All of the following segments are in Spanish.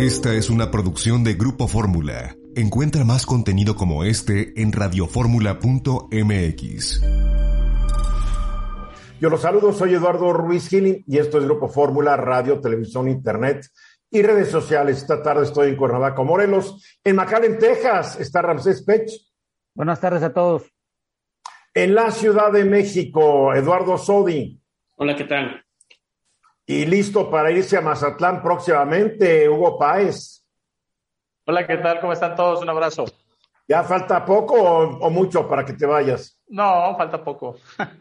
Esta es una producción de Grupo Fórmula. Encuentra más contenido como este en radioformula.mx. Yo los saludo, soy Eduardo Ruiz Gili y esto es Grupo Fórmula, radio, televisión, internet y redes sociales. Esta tarde estoy en Cuernavaca, Morelos. En McAllen, Texas, está Ramsés Pech. Buenas tardes a todos. En la Ciudad de México, Eduardo Sodi. Hola, ¿qué tal? Y listo para irse a Mazatlán próximamente, Hugo Páez. Hola, ¿qué tal? ¿Cómo están todos? Un abrazo. ¿Ya falta poco o, o mucho para que te vayas? No, falta poco.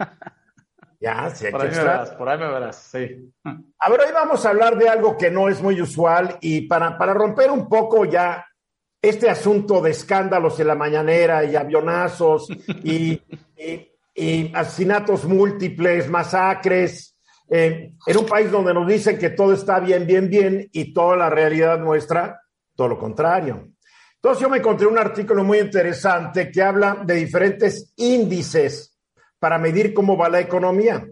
Ya, sí, por, ahí me verás, por ahí me verás, sí. A ver, hoy vamos a hablar de algo que no es muy usual y para, para romper un poco ya este asunto de escándalos en la mañanera y avionazos y, y- y asesinatos múltiples, masacres, eh, en un país donde nos dicen que todo está bien, bien, bien y toda la realidad muestra todo lo contrario. Entonces yo me encontré un artículo muy interesante que habla de diferentes índices para medir cómo va la economía.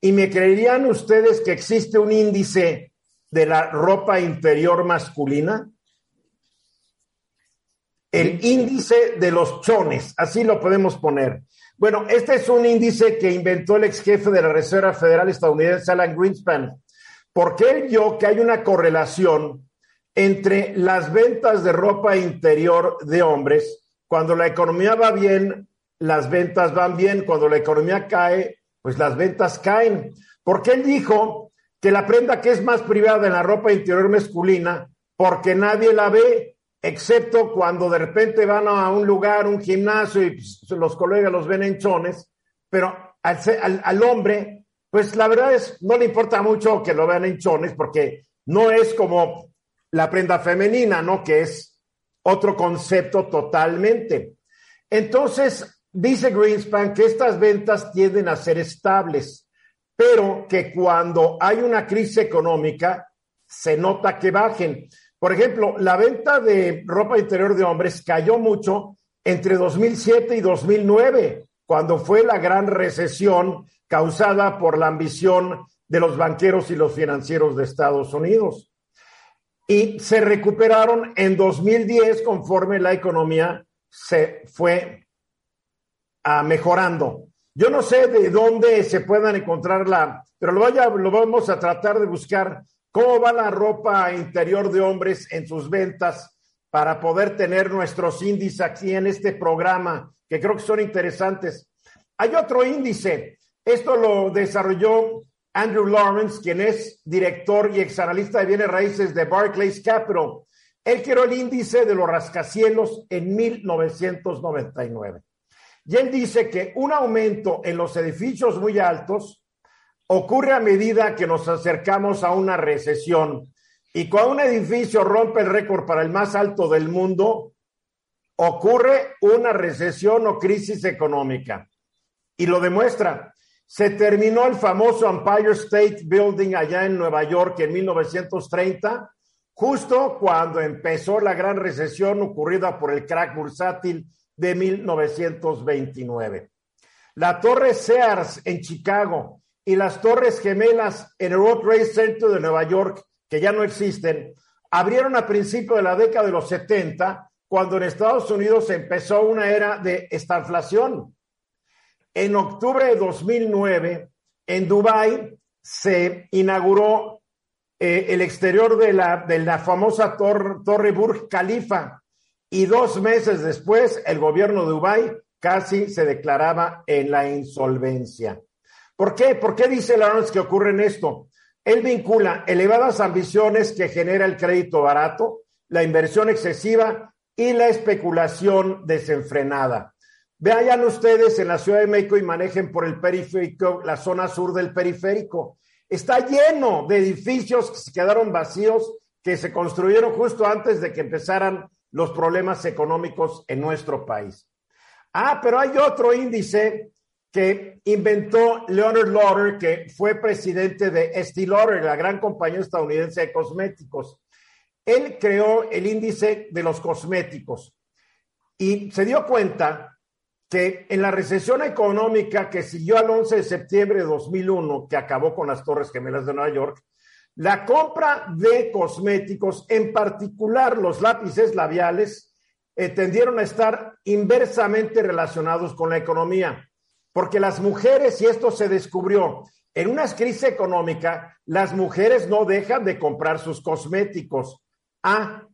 ¿Y me creerían ustedes que existe un índice de la ropa interior masculina? El índice de los chones, así lo podemos poner. Bueno, este es un índice que inventó el ex jefe de la Reserva Federal estadounidense, Alan Greenspan, porque él vio que hay una correlación entre las ventas de ropa interior de hombres. Cuando la economía va bien, las ventas van bien. Cuando la economía cae, pues las ventas caen. Porque él dijo que la prenda que es más privada en la ropa interior masculina, porque nadie la ve, excepto cuando de repente van a un lugar, un gimnasio y pues, los colegas los ven en chones, pero al, hombre, pues la verdad es, no le importa mucho que lo vean en porque no es como la prenda femenina, ¿no? Que es otro concepto totalmente. Entonces, dice Greenspan que estas ventas tienden a ser estables, pero que cuando hay una crisis económica, se nota que bajen. Por ejemplo, la venta de ropa interior de hombres cayó mucho entre 2007 y 2009, cuando fue la gran recesión causada por la ambición de los banqueros y los financieros de Estados Unidos y se recuperaron en 2010 conforme la economía se fue ah, mejorando. Yo no sé de dónde se puedan encontrarla, pero lo, vaya, lo vamos a tratar de buscar cómo va la ropa interior de hombres en sus ventas para poder tener nuestros índices aquí en este programa, que creo que son interesantes. Hay otro índice, esto lo desarrolló Andrew Lawrence, quien es director y exanalista de bienes raíces de Barclays Capital. Él creó el índice de los rascacielos en 1999. Y él dice que un aumento en los edificios muy altos ocurre a medida que nos acercamos a una recesión. Y cuando un edificio rompe el récord para el más alto del mundo, ocurre una recesión o crisis económica. Y lo demuestra. Se terminó el famoso Empire State Building allá en Nueva York en 1930, justo cuando empezó la gran recesión ocurrida por el crack bursátil de 1929. La Torre Sears en Chicago y las Torres Gemelas en el World Trade Center de Nueva York, que ya no existen, abrieron a principios de la década de los 70, cuando en Estados Unidos empezó una era de estanflación. En octubre de 2009, en Dubái, se inauguró eh, el exterior de la, de la famosa tor Torre Burj Khalifa y dos meses después el gobierno de Dubái casi se declaraba en la insolvencia. ¿Por qué? ¿Por qué dice Lawrence que ocurre esto? Él vincula elevadas ambiciones que genera el crédito barato, la inversión excesiva y la especulación desenfrenada. Vayan ustedes en la Ciudad de México y manejen por el periférico, la zona sur del periférico. Está lleno de edificios que se quedaron vacíos, que se construyeron justo antes de que empezaran los problemas económicos en nuestro país. Ah, pero hay otro índice que inventó Leonard Lauder, que fue presidente de Estée Lauder, la gran compañía estadounidense de cosméticos. Él creó el índice de los cosméticos y se dio cuenta que en la recesión económica que siguió al 11 de septiembre de 2001, que acabó con las Torres Gemelas de Nueva York, La compra de cosméticos, en particular los lápices labiales, eh, tendieron a estar inversamente relacionados con la economía, porque las mujeres, y esto se descubrió, en una crisis económica, las mujeres no dejan de comprar sus cosméticos. Ah,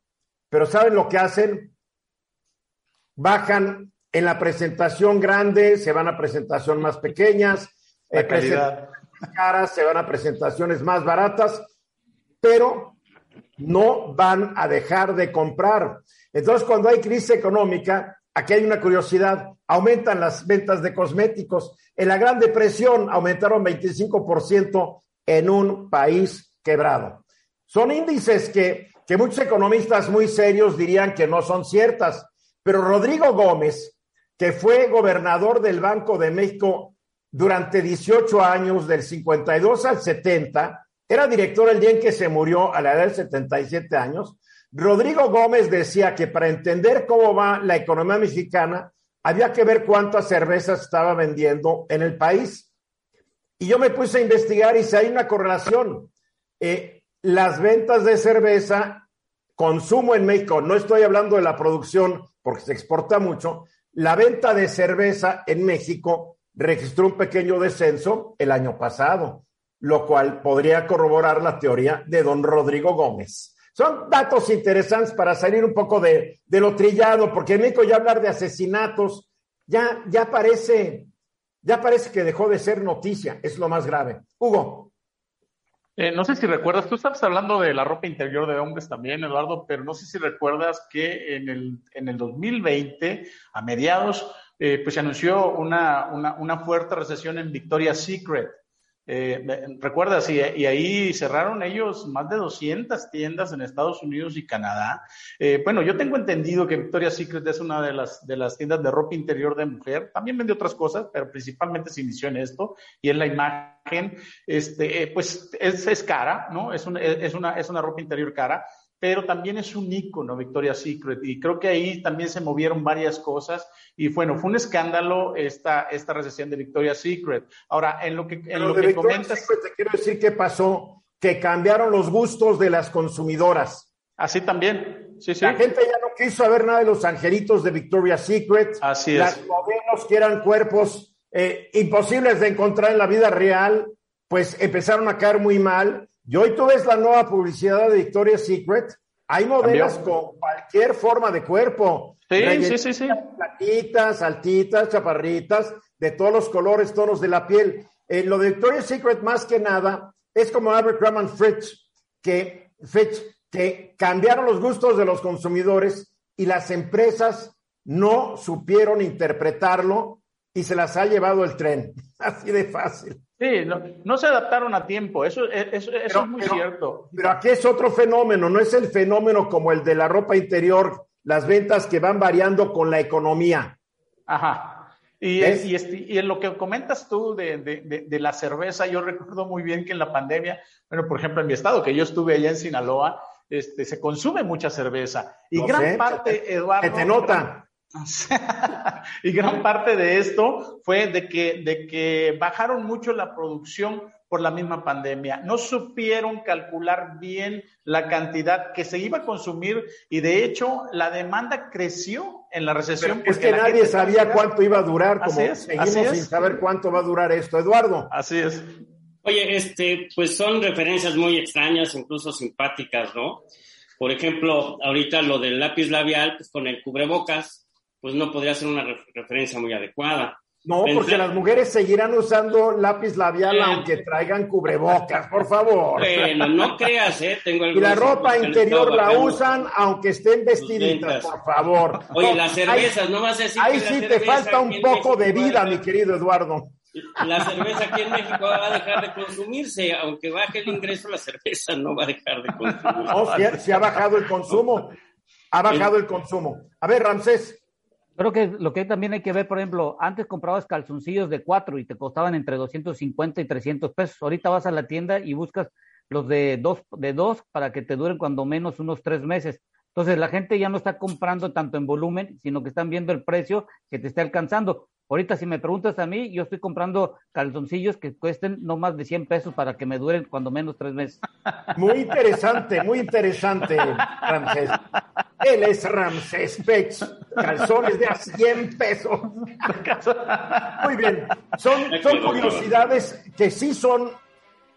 pero ¿saben lo que hacen? Bajan en la presentación grande, se van a presentación más pequeñas, la calidad caras, se van a presentaciones más baratas, pero no van a dejar de comprar. Entonces, cuando hay crisis económica, aquí hay una curiosidad, aumentan las ventas de cosméticos. En la Gran Depresión aumentaron 25% en un país quebrado. Son índices que, que muchos economistas muy serios dirían que no son ciertas, pero Rodrigo Gómez, que fue gobernador del Banco de México durante 18 años, del 52 al 70, era director el día en que se murió a la edad de 77 años. Rodrigo Gómez decía que para entender cómo va la economía mexicana, había que ver cuántas cervezas estaba vendiendo en el país. Y yo me puse a investigar y si hay una correlación. Eh, las ventas de cerveza, consumo en México, no estoy hablando de la producción porque se exporta mucho, la venta de cerveza en México registró un pequeño descenso el año pasado, lo cual podría corroborar la teoría de don Rodrigo Gómez. Son datos interesantes para salir un poco de, de lo trillado, porque en México ya hablar de asesinatos ya, ya parece, ya parece que dejó de ser noticia, es lo más grave. Hugo. Eh, no sé si recuerdas, tú estabas hablando de la ropa interior de hombres también, Eduardo, pero no sé si recuerdas que en el, en el 2020, a mediados, eh, pues se anunció una, una, una, fuerte recesión en Victoria's Secret. Eh, ¿Recuerdas? Y, y, ahí cerraron ellos más de 200 tiendas en Estados Unidos y Canadá. Eh, bueno, yo tengo entendido que Victoria's Secret es una de las, de las tiendas de ropa interior de mujer. También vende otras cosas, pero principalmente se inició en esto. Y en la imagen, este, eh, pues es, es cara, ¿no? Es una, es, una, es una ropa interior cara pero también es un ícono Victoria's Secret y creo que ahí también se movieron varias cosas y bueno, fue un escándalo esta, esta recesión de Victoria's Secret. Ahora, en lo que, en lo que comentas... Secret, te quiero decir qué pasó, que cambiaron los gustos de las consumidoras. Así también, sí, sí. La gente ya no quiso saber nada de los angelitos de Victoria's Secret. Así es. Las modelos que eran cuerpos eh, imposibles de encontrar en la vida real, pues empezaron a caer muy mal y hoy tú ves la nueva publicidad de Victoria's Secret, hay modelos con cualquier forma de cuerpo. Sí, sí, sí, sí. Platitas, altitas, chaparritas, de todos los colores, tonos de la piel. Eh, lo de Victoria's Secret, más que nada, es como Abercrombie Fitch, que, Fitch, que cambiaron los gustos de los consumidores y las empresas no supieron interpretarlo y se las ha llevado el tren. Así de fácil. Sí, no, no, se adaptaron a tiempo, eso, eso, eso pero, es muy pero, cierto. Pero aquí es otro fenómeno, no es el fenómeno como el de la ropa interior, las ventas que van variando con la economía. Ajá. Y, es, y, este, y, en lo que comentas tú de, de, de, de, la cerveza, yo recuerdo muy bien que en la pandemia, bueno, por ejemplo, en mi estado, que yo estuve allá en Sinaloa, este, se consume mucha cerveza. Y No gran sé, parte, te- Eduardo. que te nota. y gran parte de esto fue de que, de que bajaron mucho la producción por la misma pandemia. No supieron calcular bien la cantidad que se iba a consumir y de hecho la demanda creció en la recesión. Es porque que nadie sabía cuánto iba a durar, como Así es, seguimos así es. sin saber cuánto va a durar esto. Eduardo, Así es. Oye, este, pues son referencias muy extrañas, incluso simpáticas, ¿no? Por ejemplo, ahorita lo del lápiz labial, pues con el cubrebocas, pues no podría ser una ref- referencia muy adecuada. no, Pensé- porque las mujeres seguirán usando lápiz labial Eh. aunque traigan cubrebocas, por favor. Bueno, no creas, ¿eh? Tengo Y la ropa interior la usan aunque estén vestiditas, por favor. Oye, las ahí- cervezas, no vas a decir Ahí que sí te falta un poco de México vida, mi querido Eduardo. La cerveza aquí en México va a dejar de consumirse, aunque baje el ingreso, la cerveza no va a dejar de consumirse. No, sí, sí ha bajado el consumo. Ha bajado el consumo. A ver, Ramsés, Creo que lo que también hay que ver, por ejemplo, antes comprabas calzoncillos de cuatro y te costaban entre 250 y 300 pesos. Ahorita vas a la tienda y buscas los de dos, de dos para que te duren cuando menos unos tres meses. Entonces la gente ya no está comprando tanto en volumen, sino que están viendo el precio que te está alcanzando. Ahorita si me preguntas a mí, yo estoy comprando calzoncillos que cuesten no más de 100 pesos para que me duren cuando menos tres meses. Muy interesante, muy interesante, Ramsés. Él es Ramsés Pech, calzones de a 100 pesos. Muy bien, son, son curiosidades que sí son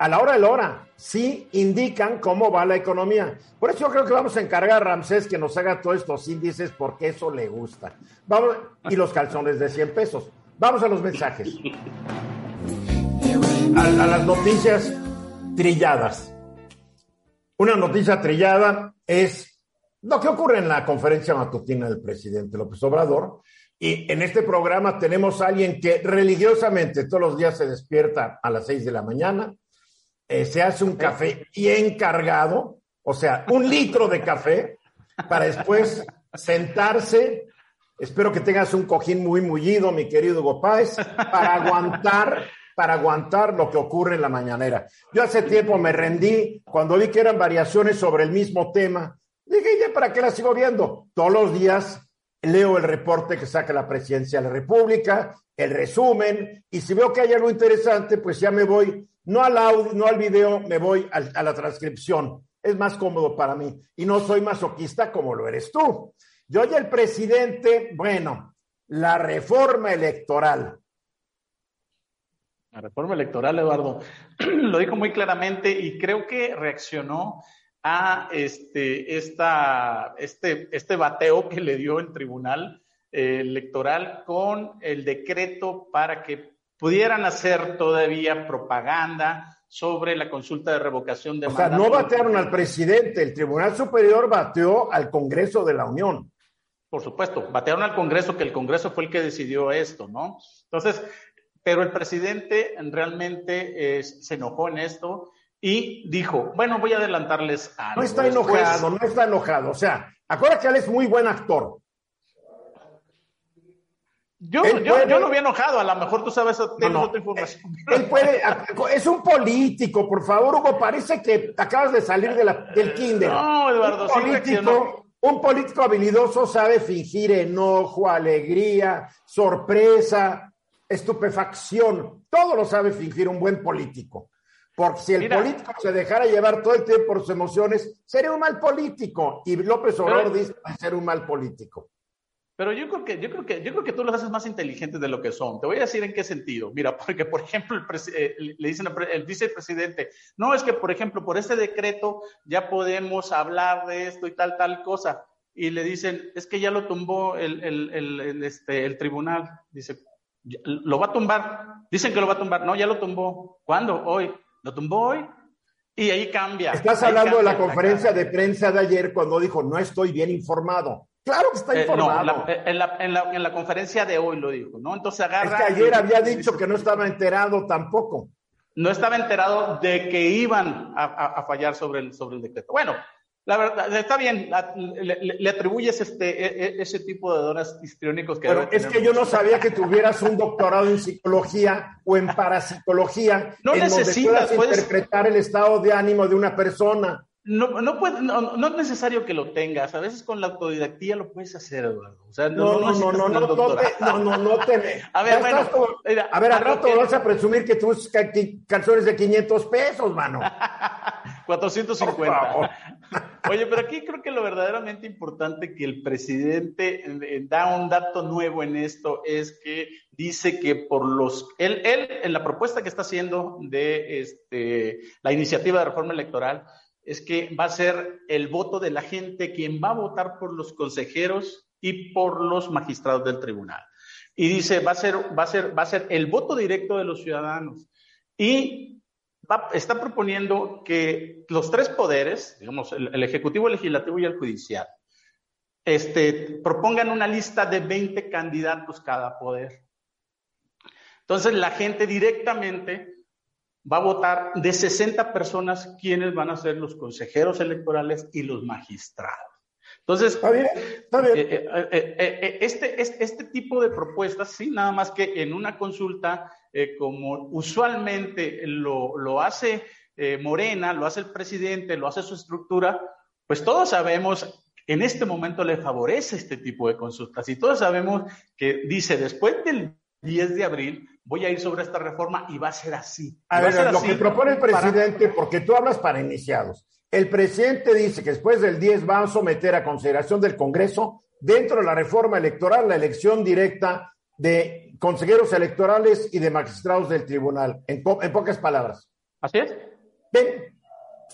a la hora de la hora, sí indican cómo va la economía. Por eso yo creo que vamos a encargar a Ramsés que nos haga todos estos índices porque eso le gusta. Vamos, y los calzones de 100 pesos. Vamos a los mensajes. A, a las noticias trilladas. Una noticia trillada es lo que ocurre en la conferencia matutina del presidente López Obrador. Y en este programa tenemos a alguien que religiosamente todos los días se despierta a las 6 de la mañana, eh, se hace un café bien cargado, o sea, un litro de café, para después sentarse. Espero que tengas un cojín muy mullido, mi querido Hugo Páez, para aguantar, para aguantar lo que ocurre en la mañanera. Yo hace tiempo me rendí cuando vi que eran variaciones sobre el mismo tema. Dije, ¿ya para qué la sigo viendo? Todos los días leo el reporte que saca la presidencia de la República, el resumen, y si veo que hay algo interesante, pues ya me voy no al audio, no al video, me voy a la transcripción. Es más cómodo para mí. Y no soy masoquista como lo eres tú. Yo y el presidente, bueno, la reforma electoral. La reforma electoral, Eduardo, lo dijo muy claramente y creo que reaccionó a este, este, este bateo que le dio el Tribunal eh, Electoral con el decreto para que pudieran hacer todavía propaganda sobre la consulta de revocación de O sea, no batearon al presidente, el Tribunal Superior bateó al Congreso de la Unión. Por supuesto, batearon al Congreso, que el Congreso fue el que decidió esto, ¿no? Entonces, pero el presidente realmente eh, se enojó en esto y dijo, bueno, voy a adelantarles algo. No está enojado, no está enojado. O sea, acuérdate que él es muy buen actor. Yo, yo, yo, no había enojado, a lo mejor tú sabes, tienes otra información. Él puede, es un político, por favor, Hugo, parece que acabas de salir de la, del kinder. No, Eduardo, un político, un político habilidoso sabe fingir enojo, alegría, sorpresa, estupefacción, todo lo sabe fingir un buen político. Porque si el político se dejara llevar todo el tiempo por sus emociones, sería un mal político. Y López Obrador dice ser un mal político. Pero yo creo que, yo creo que, yo creo que tú los haces más inteligentes de lo que son. Te voy a decir en qué sentido. Mira, porque por ejemplo, el eh, le dicen, el vicepresidente, no es que por ejemplo, por este decreto ya podemos hablar de esto y tal, tal cosa. Y le dicen, es que ya lo tumbó el, el, el, este, el tribunal. Dice, lo va a tumbar. Dicen que lo va a tumbar. No, ya lo tumbó. ¿Cuándo? Hoy. ¿Lo tumbó hoy? Y ahí cambia. Estás hablando de la conferencia de prensa de ayer cuando dijo, no estoy bien informado. Claro que está eh, informado. Eh, en, la, en, la, en, la, conferencia de hoy lo dijo, ¿no? Entonces agarra. Es que ayer había dicho que no estaba enterado tampoco. No estaba enterado de que iban a, a, fallar sobre el, sobre el decreto. Bueno, la verdad, está bien, le, atribuyes este, e, e, ese tipo de dones histriónicos que... Pero es que yo no sabía que tuvieras un doctorado en psicología o en parapsicología. No necesitas, interpretar el estado de ánimo de una persona. No, no, puede, no, no, es necesario que lo tengas. A veces con la autodidactía lo puedes hacer, Eduardo. O sea, no, no, no, no, no, no, no, te, no, no, no te. A ver, bueno, como, mira, a ver, al rato que... vas a presumir que tus calzones de 500 pesos, mano. 450. Oye, pero aquí creo que lo verdaderamente importante que el presidente eh, eh, da un dato nuevo en esto es que dice que por los él, él en la propuesta que está haciendo de este la iniciativa de reforma electoral es que va a ser el voto de la gente quien va a votar por los consejeros y por los magistrados del tribunal. Y dice, va a ser, va a ser, va a ser el voto directo de los ciudadanos. Y está proponiendo que los tres poderes, digamos, el, ejecutivo, el legislativo y el judicial, este, propongan una lista de 20 candidatos cada poder. Entonces, la gente directamente va a votar de 60 personas quienes van a ser los consejeros electorales y los magistrados. Entonces, eh, eh, eh, este, este, este, tipo de propuestas, sí, nada más que en una consulta, como usualmente lo, lo hace Morena, lo hace el presidente, lo hace su estructura, pues todos sabemos en este momento le favorece este tipo de consultas y todos sabemos que dice después del 10 de abril, voy a ir sobre esta reforma y va a ser así. A ver, lo que propone el presidente, porque tú hablas para iniciados, el presidente dice que después del 10 van a someter a consideración del Congreso, dentro de la reforma electoral, la elección directa de consejeros electorales y de magistrados del tribunal, en, pocas palabras. Así es.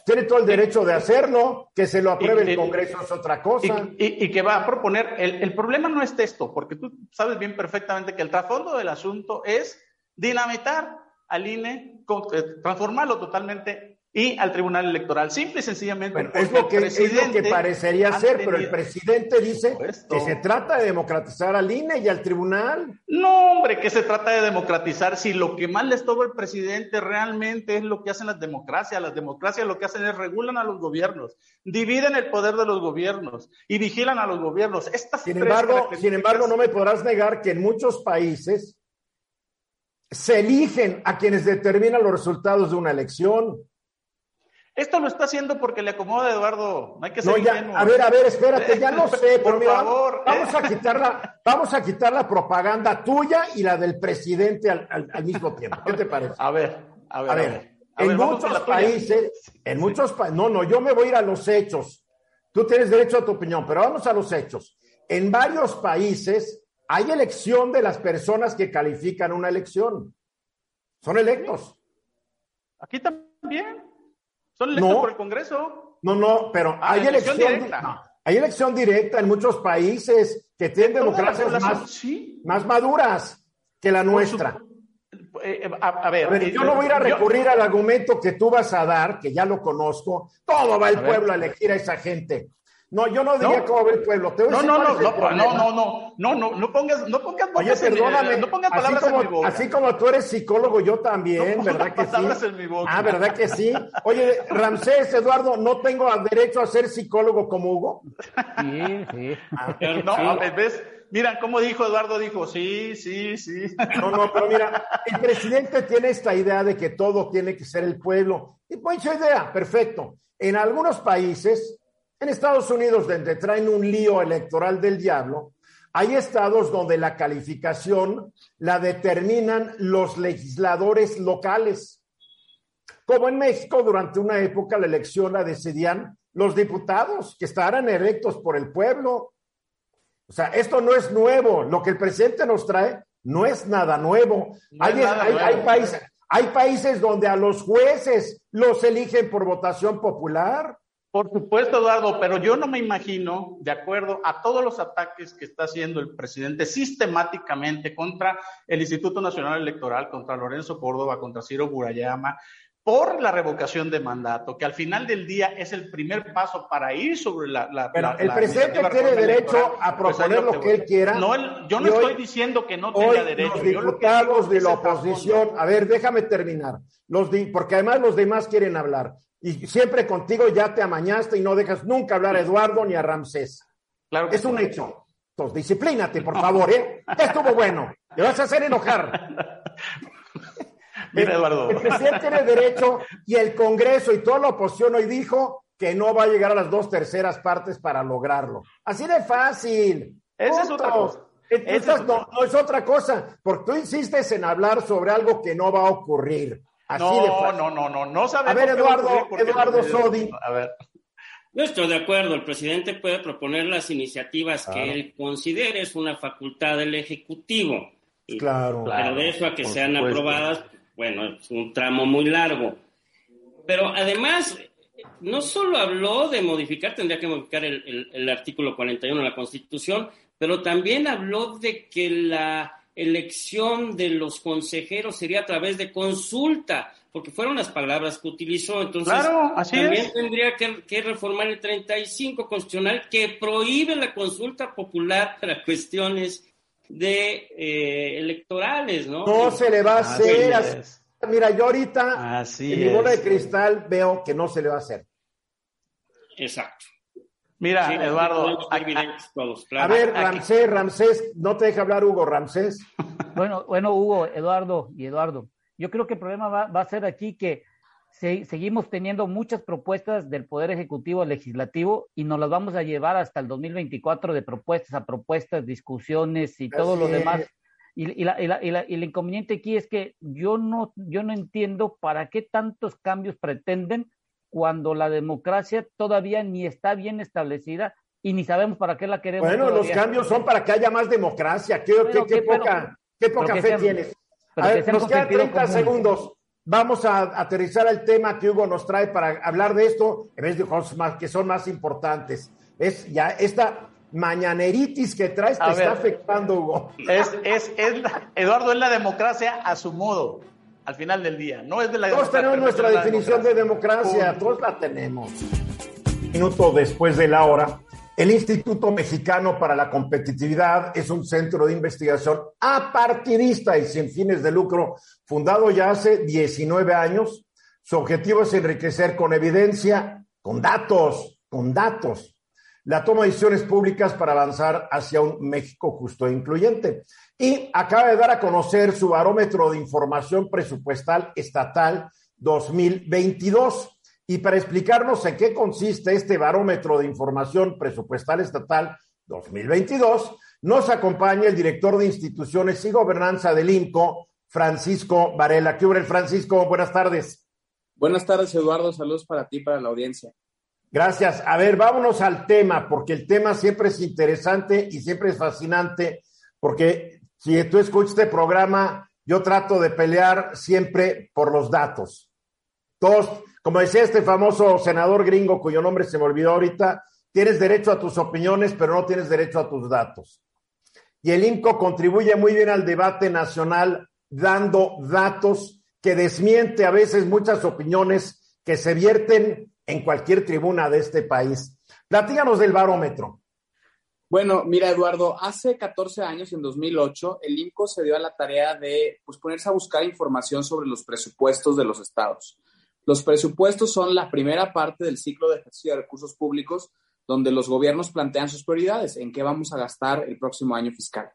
tiene todo el derecho de hacerlo, que se lo apruebe el Congreso es otra cosa. Y, que va a proponer, el, el, problema no es esto, porque tú sabes bien perfectamente que el trasfondo del asunto es dinamitar al INE, eh, transformarlo totalmente y al Tribunal Electoral. Simple y sencillamente. es, lo que, es lo que parecería ser, pero el presidente dice que se trata de democratizar al INE y al Tribunal. No, hombre, que se trata de democratizar si lo que más les toca al presidente realmente es lo que hacen las democracias. Las democracias lo que hacen es regulan a los gobiernos, dividen el poder de los gobiernos y vigilan a los gobiernos. sin, embargo, sin embargo, no me podrás negar que en muchos países se eligen a quienes determinan los resultados de una elección. Esto lo está haciendo porque le acomoda a Eduardo. No hay que ser A ver, a ver, espérate, ya no sé. Por favor. Vamos a, quitar la, vamos a quitar la propaganda tuya y la del presidente al, mismo tiempo. ¿Qué te parece? A ver, a ver. A ver, en muchos países, en muchos países, no, no, yo me voy a ir a los hechos. Tú tienes derecho a tu opinión, pero vamos a los hechos. En varios países hay elección de las personas que califican una elección. Son electos. Aquí también. Son electos por el Congreso. No, no, pero ah, hay elección, directa. hay elección directa en muchos países que tienen democracias más, maduras que la nuestra. Eh, eh, a, ver, yo no voy a ir a recurrir al argumento que tú vas a dar, que ya lo conozco. Todo va el pueblo a elegir a esa gente. No, yo no diría cómo ve el pueblo. Te no, no, no, no, no, no, no, no, no, no pongas, no pongas Oye, perdóname, no pongas palabras como, en mi boca. Así como tú eres psicólogo, yo también, ¿verdad que sí? En mi boca. Ah, ¿verdad que sí? Oye, Ramsés, Eduardo, ¿no tengo derecho a ser psicólogo como Hugo? Sí, sí. Ah, no, ¿ves? Mira, como dijo Eduardo, dijo, sí, sí, sí. No, no, pero mira, el presidente tiene esta idea de que todo tiene que ser el pueblo. Y pues idea, perfecto. En algunos países en Estados Unidos, donde traen un lío electoral del diablo, hay estados donde la calificación la determinan los legisladores locales. Como en México, durante una época la elección la decidían los diputados que estarán electos por el pueblo. O sea, esto no es nuevo. Lo que el presidente nos trae no es nada nuevo. hay, hay, países, hay países donde a los jueces los eligen por votación popular. Por supuesto, Eduardo, pero yo no me imagino, de acuerdo a todos los ataques que está haciendo el presidente sistemáticamente contra el Instituto Nacional Electoral, contra Lorenzo Córdoba, contra Ciro Burayama, por la revocación de mandato, que al final del día es el primer paso para ir sobre la... pero el presidente tiene derecho a pues proponer lo que, él quiera. No, yo no estoy diciendo que no tenga derecho. Los diputados de la oposición, a ver, déjame terminar, los porque además los demás quieren hablar. Y siempre contigo ya te amañaste y no dejas nunca hablar a Eduardo ni a Ramsés. Claro es un hecho. Entonces, disciplínate, por favor, ¿eh? Estuvo bueno. Te vas a hacer enojar. Mira, Eduardo. El presidente tiene derecho y el Congreso y toda la oposición hoy dijo que no va a llegar a las dos terceras partes para lograrlo. Así de fácil. Esa es otra cosa. no, no, es otra cosa, porque tú insistes en hablar sobre algo que no va a ocurrir no, no, no, no, no sabemos. A ver, Eduardo, Eduardo Sodi. A ver. No estoy de acuerdo. El presidente puede proponer las iniciativas que él considere, es una facultad del Ejecutivo. Claro. Pero de eso a que sean aprobadas, bueno, es un tramo muy largo. Pero además, no solo habló de modificar, tendría que modificar el, el artículo 41 de la Constitución, pero también habló de que la elección de los consejeros sería a través de consulta, porque fueron las palabras que utilizó. Entonces, también tendría que, reformar el 35 constitucional que prohíbe la consulta popular para cuestiones de eh, electorales, ¿no? No se le va a hacer. Mira, yo ahorita en mi bola de cristal veo que no se le va a hacer. Exacto. Mira, Eduardo. A, ver, Ramsés, Ramsés, no te deja hablar Hugo Ramsés. Bueno, bueno, Hugo, Eduardo y Eduardo. Yo creo que el problema va, a ser aquí que seguimos teniendo muchas propuestas del Poder Ejecutivo Legislativo y nos las vamos a llevar hasta el 2024 de propuestas a propuestas, discusiones y todo lo demás. Y, la, y, la, y, el inconveniente aquí es que yo no, yo no entiendo para qué tantos cambios pretenden cuando la democracia todavía ni está bien establecida y ni sabemos para qué la queremos. Bueno, los cambios son para que haya más democracia. ¿Qué, qué, poca, qué poca fe tienes? A ver, nos quedan 30 segundos. Vamos a aterrizar el tema que Hugo nos trae para hablar de esto, en vez de cosas que son más importantes. Es ya esta mañaneritis que traes te está afectando, Hugo. Es, es, es Eduardo, es la democracia a su modo, al final del día. No es de la Todos tenemos nuestra definición de democracia, todos la tenemos. Minuto después de la hora, el Instituto Mexicano para la Competitividad es un centro de investigación apartidista y sin fines de lucro, fundado ya hace 19 años. Su objetivo es enriquecer con evidencia, con datos, con datos, la toma de decisiones públicas para avanzar hacia un México justo e incluyente. Y acaba de dar a conocer su barómetro de información presupuestal estatal 2022. Y para explicarnos en qué consiste este barómetro de información presupuestal estatal 2022, nos acompaña el director de instituciones y gobernanza del INCO, Francisco Varela. ¿Qué hubo, Francisco? Buenas tardes. Buenas tardes, Eduardo. Saludos para ti, para la audiencia. Gracias. A ver, vámonos al tema, porque el tema siempre es interesante y siempre es fascinante, porque si tú escuchas este programa, yo trato de pelear siempre por los datos. Todos, como decía este famoso senador gringo cuyo nombre se me olvidó ahorita, tienes derecho a tus opiniones, pero no tienes derecho a tus datos. Y el INCO contribuye muy bien al debate nacional dando datos que desmiente a veces muchas opiniones que se vierten en cualquier tribuna de este país. Platíganos del barómetro. Bueno, mira, Eduardo, hace 14 años, en 2008, el INCO se dio a la tarea de pues, ponerse a buscar información sobre los presupuestos de los estados. Los presupuestos son la primera parte del ciclo de ejercicio de recursos públicos donde los gobiernos plantean sus prioridades, en qué vamos a gastar el próximo año fiscal.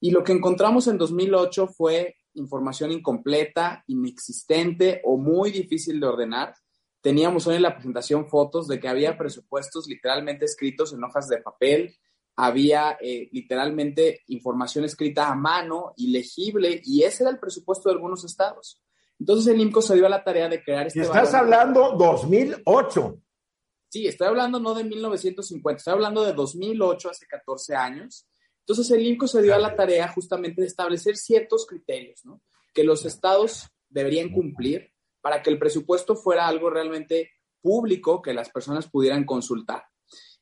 Y lo que encontramos en 2008 fue información incompleta, inexistente o muy difícil de ordenar Teníamos hoy en la presentación fotos de que había presupuestos literalmente escritos en hojas de papel, había eh, literalmente información escrita a mano, ilegible, y ese era el presupuesto de algunos estados. Entonces el IMCO se dio a la tarea de crear este... Estás hablando 2008. Sí, estoy hablando no de 1950, estoy hablando de 2008, hace 14 años. Entonces el IMCO se dio a la tarea justamente de establecer ciertos criterios, ¿no? Que los estados deberían cumplir para que el presupuesto fuera algo realmente público que las personas pudieran consultar.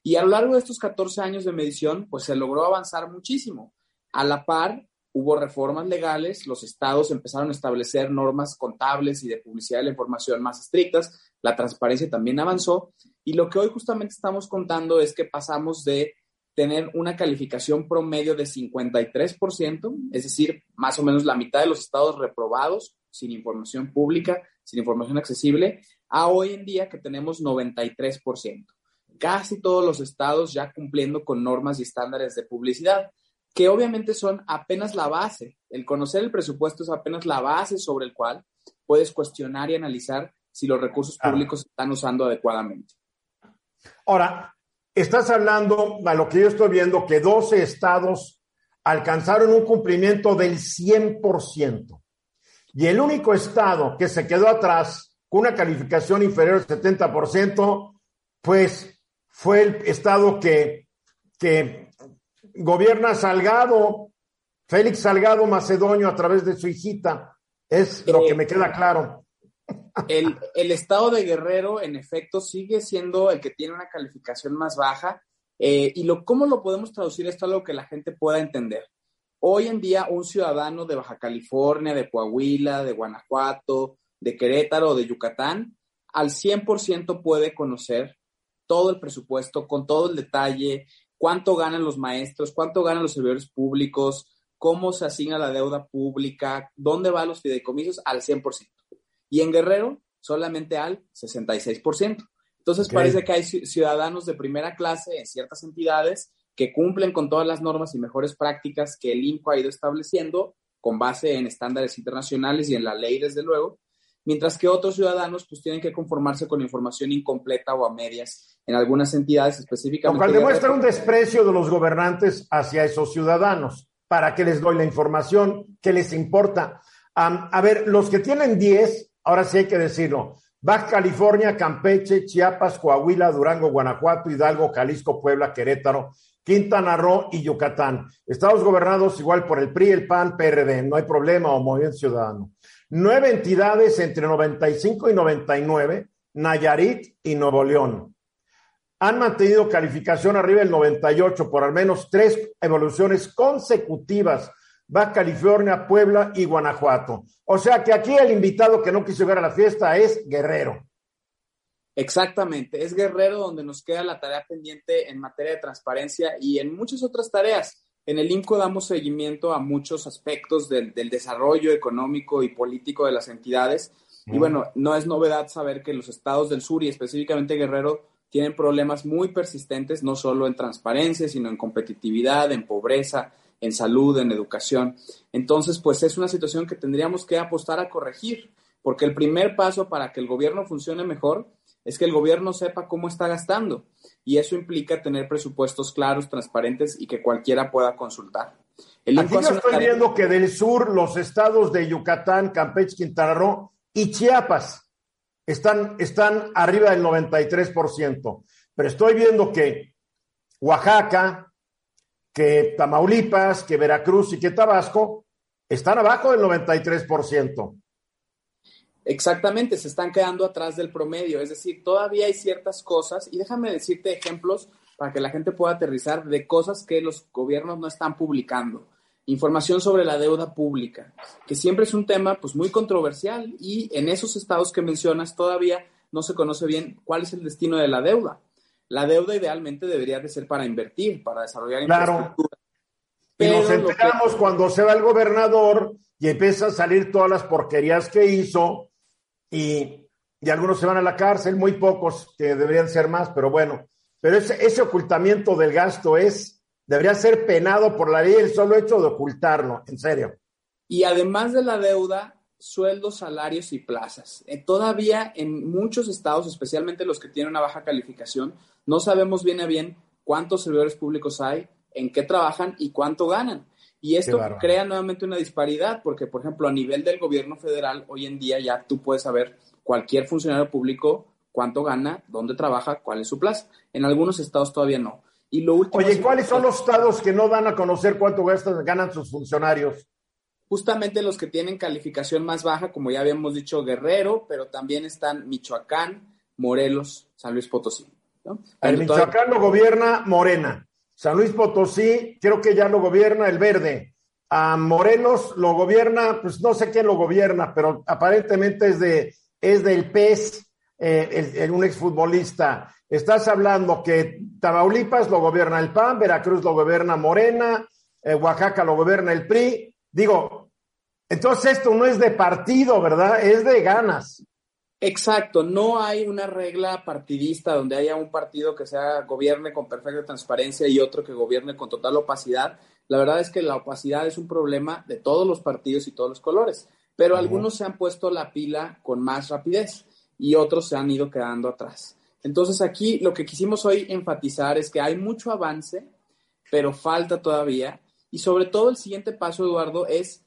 Y a lo largo de estos 14 años de medición, pues se logró avanzar muchísimo. A la par, hubo reformas legales, los estados empezaron a establecer normas contables y de publicidad de la información más estrictas, la transparencia también avanzó y lo que hoy justamente estamos contando es que pasamos de tener una calificación promedio de 53%, es decir, más o menos la mitad de los estados reprobados sin información pública, sin información accesible, a hoy en día que tenemos 93%. Casi todos los estados ya cumpliendo con normas y estándares de publicidad, que obviamente son apenas la base. El conocer el presupuesto es apenas la base sobre el cual puedes cuestionar y analizar si los recursos públicos se están usando adecuadamente. Ahora, estás hablando, a lo que yo estoy viendo, que 12 estados alcanzaron un cumplimiento del 100%. Y el único estado que se quedó atrás con una calificación inferior al 70%, pues fue el estado que, que gobierna Salgado, Félix Salgado Macedonio a través de su hijita. Es lo que me queda claro. El, el, estado de Guerrero, en efecto, sigue siendo el que tiene una calificación más baja. Eh, y lo, ¿cómo lo podemos traducir esto a algo que la gente pueda entender? Hoy en día, un ciudadano de Baja California, de Coahuila, de Guanajuato, de Querétaro o de Yucatán, al 100% puede conocer todo el presupuesto con todo el detalle, cuánto ganan los maestros, cuánto ganan los servidores públicos, cómo se asigna la deuda pública, dónde van los fideicomisos al 100%. Y en Guerrero, solamente al 66%. Entonces parece que hay ciudadanos de primera clase en ciertas entidades que cumplen con todas las normas y mejores prácticas que el INCO ha ido estableciendo con base en estándares internacionales y en la ley, desde luego, mientras que otros ciudadanos pues tienen que conformarse con información incompleta o a medias en algunas entidades específicamente. Lo cual demuestra un desprecio de los gobernantes hacia esos ciudadanos. ¿para qué les doy la información? ¿Qué les importa? a ver, los que tienen 10, ahora sí hay que decirlo, Baja California, Campeche, Chiapas, Coahuila, Durango, Guanajuato, Hidalgo, Jalisco, Puebla, Querétaro, Quintana Roo y Yucatán. Estados gobernados igual por el PRI, el PAN, PRD, no hay problema o Movimiento Ciudadano. Nueve entidades entre 95 y 99, Nayarit y Nuevo León. Han mantenido calificación arriba del 98 por al menos tres evoluciones consecutivas Baja California, Puebla y Guanajuato. O sea que aquí el invitado que no quiso llegar a la fiesta es Guerrero. Exactamente, es Guerrero donde nos queda la tarea pendiente en materia de transparencia y en muchas otras tareas. En el INCO damos seguimiento a muchos aspectos del, desarrollo económico y político de las entidades. Y bueno, no es novedad saber que los estados del sur y específicamente Guerrero tienen problemas muy persistentes, no solo en transparencia, sino en competitividad, en pobreza, en salud, en educación. Entonces, pues es una situación que tendríamos que apostar a corregir, porque el primer paso para que el gobierno funcione mejor es que el gobierno sepa cómo está gastando y eso implica tener presupuestos claros, transparentes y que cualquiera pueda consultar. El Aquí yo estoy viendo que del sur los estados de Yucatán, Campeche, Quintana Roo y Chiapas están, están arriba del 93%, pero estoy viendo que Oaxaca, que Tamaulipas, que Veracruz y que Tabasco están abajo del 93%. Exactamente, se están quedando atrás del promedio, es decir, todavía hay ciertas cosas, y déjame decirte ejemplos para que la gente pueda aterrizar de cosas que los gobiernos no están publicando. Información sobre la deuda pública, que siempre es un tema pues muy controversial y en esos estados que mencionas todavía no se conoce bien cuál es el destino de la deuda. La deuda idealmente debería de ser para invertir, para desarrollar infraestructura. y nos enteramos cuando se va el gobernador y empiezan a salir todas las porquerías que hizo y, y, algunos se van a la cárcel, muy pocos que deberían ser más, pero bueno. Pero ese, ese ocultamiento del gasto es, debería ser penado por la ley el solo hecho de ocultarlo, en serio. Y además de la deuda, sueldos, salarios y plazas. Eh, todavía en muchos estados, especialmente los que tienen una baja calificación, no sabemos bien a bien cuántos servidores públicos hay, en qué trabajan y cuánto ganan. Y esto crea nuevamente una disparidad, porque, por ejemplo, a nivel del gobierno federal, hoy en día ya tú puedes saber cualquier funcionario público cuánto gana, dónde trabaja, cuál es su plaza. En algunos estados todavía no. Y lo último Oye, ¿cuáles son los estados que no dan a conocer cuánto ganan sus funcionarios? justamente los que tienen calificación más baja, como ya habíamos dicho, Guerrero, pero también están Michoacán, Morelos, San Luis Potosí. El Michoacán lo gobierna Morena. San Luis Potosí, creo que ya lo gobierna el verde. A Morelos lo gobierna, pues no sé quién lo gobierna, pero aparentemente es de es del PES, eh, un exfutbolista. Estás hablando que Tamaulipas lo gobierna el PAN, Veracruz lo gobierna Morena, eh, Oaxaca lo gobierna el PRI, Digo, entonces esto no es de partido, ¿verdad? Es de ganas. Exacto, no hay una regla partidista donde haya un partido que sea gobierne con perfecta transparencia y otro que gobierne con total opacidad. La verdad es que la opacidad es un problema de todos los partidos y todos los colores, pero algunos se han puesto la pila con más rapidez y otros se han ido quedando atrás. Entonces aquí lo que quisimos hoy enfatizar es que hay mucho avance, pero falta todavía y sobre todo el siguiente paso, Eduardo, es,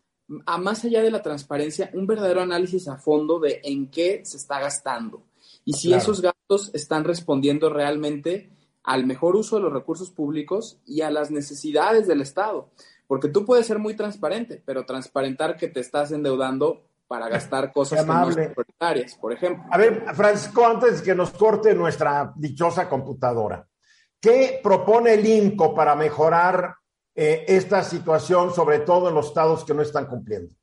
a más allá de la transparencia, un verdadero análisis a fondo de en qué se está gastando y si esos gastos están respondiendo realmente al mejor uso de los recursos públicos y a las necesidades del Estado. Porque tú puedes ser muy transparente, pero transparentar que te estás endeudando para gastar cosas que no son prioritarias, por ejemplo. A ver, Francisco, antes que nos corte nuestra dichosa computadora, ¿qué propone el INCO para mejorar eh, esta situación, sobre todo en los estados que no están cumpliendo?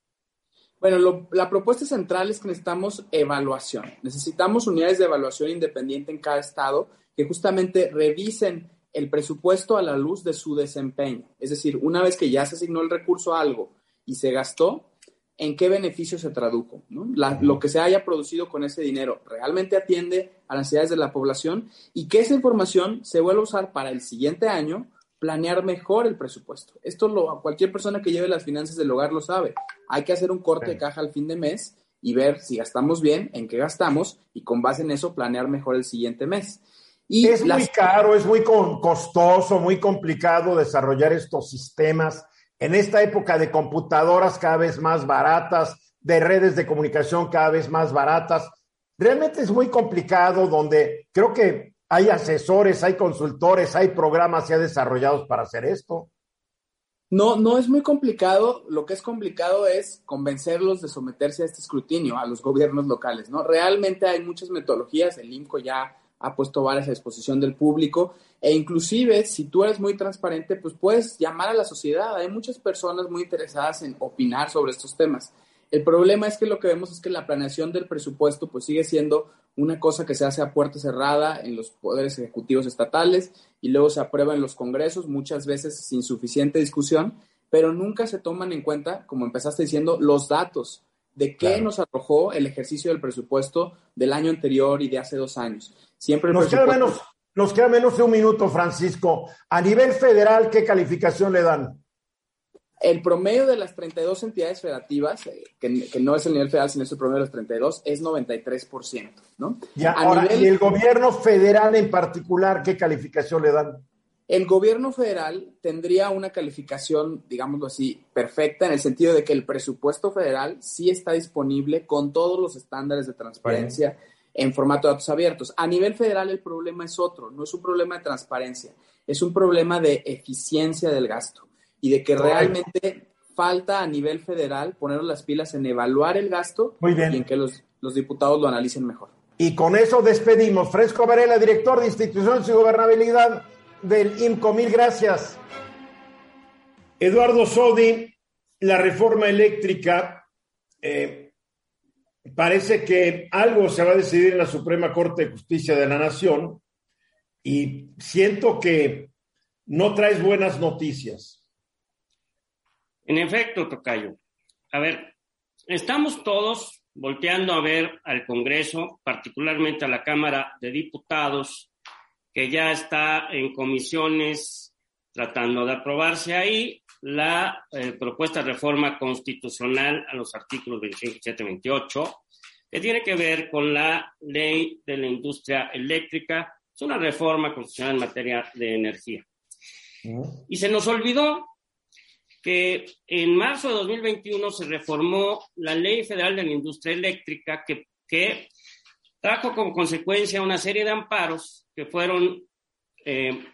Bueno, la propuesta central es que necesitamos evaluación. Necesitamos unidades de evaluación independiente en cada estado que justamente revisen el presupuesto a la luz de su desempeño. Es decir, una vez que ya se asignó el recurso a algo y se gastó, ¿en qué beneficio se tradujo? lo que se haya producido con ese dinero realmente atiende a las necesidades de la población y que esa información se vuelva a usar para el siguiente año planear mejor el presupuesto. Esto lo, cualquier persona que lleve las finanzas del hogar lo sabe. Hay que hacer un corte de caja al fin de mes y ver si gastamos bien, en qué gastamos y con base en eso planear mejor el siguiente mes. Y es muy caro, es muy costoso, muy complicado desarrollar estos sistemas en esta época de computadoras cada vez más baratas, de redes de comunicación cada vez más baratas, realmente es muy complicado donde creo que hay asesores, hay consultores, hay programas ya desarrollados para hacer esto. No, no es muy complicado. Lo que es complicado es convencerlos de someterse a este escrutinio, a los gobiernos locales, ¿no? Realmente hay muchas metodologías. El INCO ya ha puesto varias a disposición del público e inclusive si tú eres muy transparente, pues puedes llamar a la sociedad. Hay muchas personas muy interesadas en opinar sobre estos temas. El problema es que lo que vemos es que la planeación del presupuesto pues sigue siendo una cosa que se hace a puerta cerrada en los poderes ejecutivos estatales y luego se aprueba en los congresos, muchas veces sin suficiente discusión, pero nunca se toman en cuenta, como empezaste diciendo, los datos de qué nos arrojó el ejercicio del presupuesto del año anterior y de hace dos años. Siempre nos, queda menos, nos queda menos de un minuto, Francisco. A nivel federal, ¿qué calificación le dan? El promedio de las 32 entidades federativas, eh, que, no es el nivel federal, sino es el promedio de las 32, es 93%, ¿no? Ya, ahora, ¿y el gobierno federal en particular, qué calificación le dan? El gobierno federal tendría una calificación, digámoslo así, perfecta en el sentido de que el presupuesto federal sí está disponible con todos los estándares de transparencia en formato de datos abiertos. A nivel federal el problema es otro, no es un problema de transparencia, es un problema de eficiencia del gasto y de que realmente falta a nivel federal poner las pilas en evaluar el gasto y en que los, los diputados lo analicen mejor. Y con eso despedimos. Fresco Varela, director de Instituciones y Gobernabilidad del IMCO. Mil gracias. Eduardo Sodi, la reforma eléctrica, eh, parece que algo se va a decidir en la Suprema Corte de Justicia de la Nación y siento que no traes buenas noticias. En efecto, Tocayo. A ver, estamos todos volteando a ver al Congreso, particularmente a la Cámara de Diputados, que ya está en comisiones tratando de aprobarse ahí la eh, propuesta de reforma constitucional a los artículos 25, 27, 28, que tiene que ver con la ley de la industria eléctrica. Es una reforma constitucional en materia de energía. Y se nos olvidó que en marzo de 2021 se reformó la Ley Federal de la Industria Eléctrica que, que trajo como consecuencia una serie de amparos que fueron eh,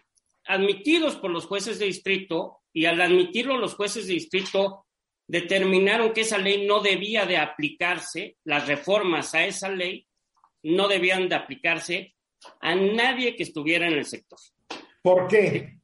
admitidos por los jueces de distrito y al admitirlo los jueces de distrito determinaron que esa ley no debía de aplicarse, las reformas a esa ley no debían de aplicarse a nadie que estuviera en el sector. ¿Por qué?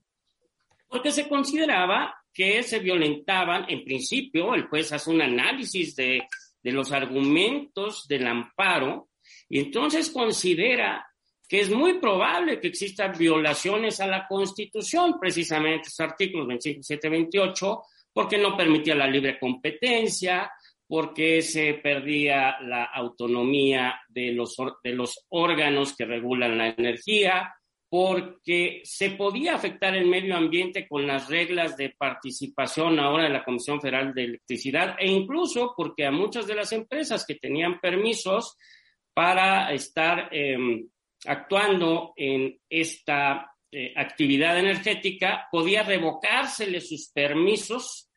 Porque se consideraba que se violentaban, en principio, el juez hace un análisis de, de los argumentos del amparo y entonces considera que es muy probable que existan violaciones a la Constitución, precisamente estos artículos 27 28, porque no permitía la libre competencia, porque se perdía la autonomía de los, de los órganos que regulan la energía, porque se podía afectar el medio ambiente con las reglas de participación ahora de la Comisión Federal de Electricidad e incluso porque a muchas de las empresas que tenían permisos para estar em, actuando en esta eh, actividad energética podía revocársele sus permisos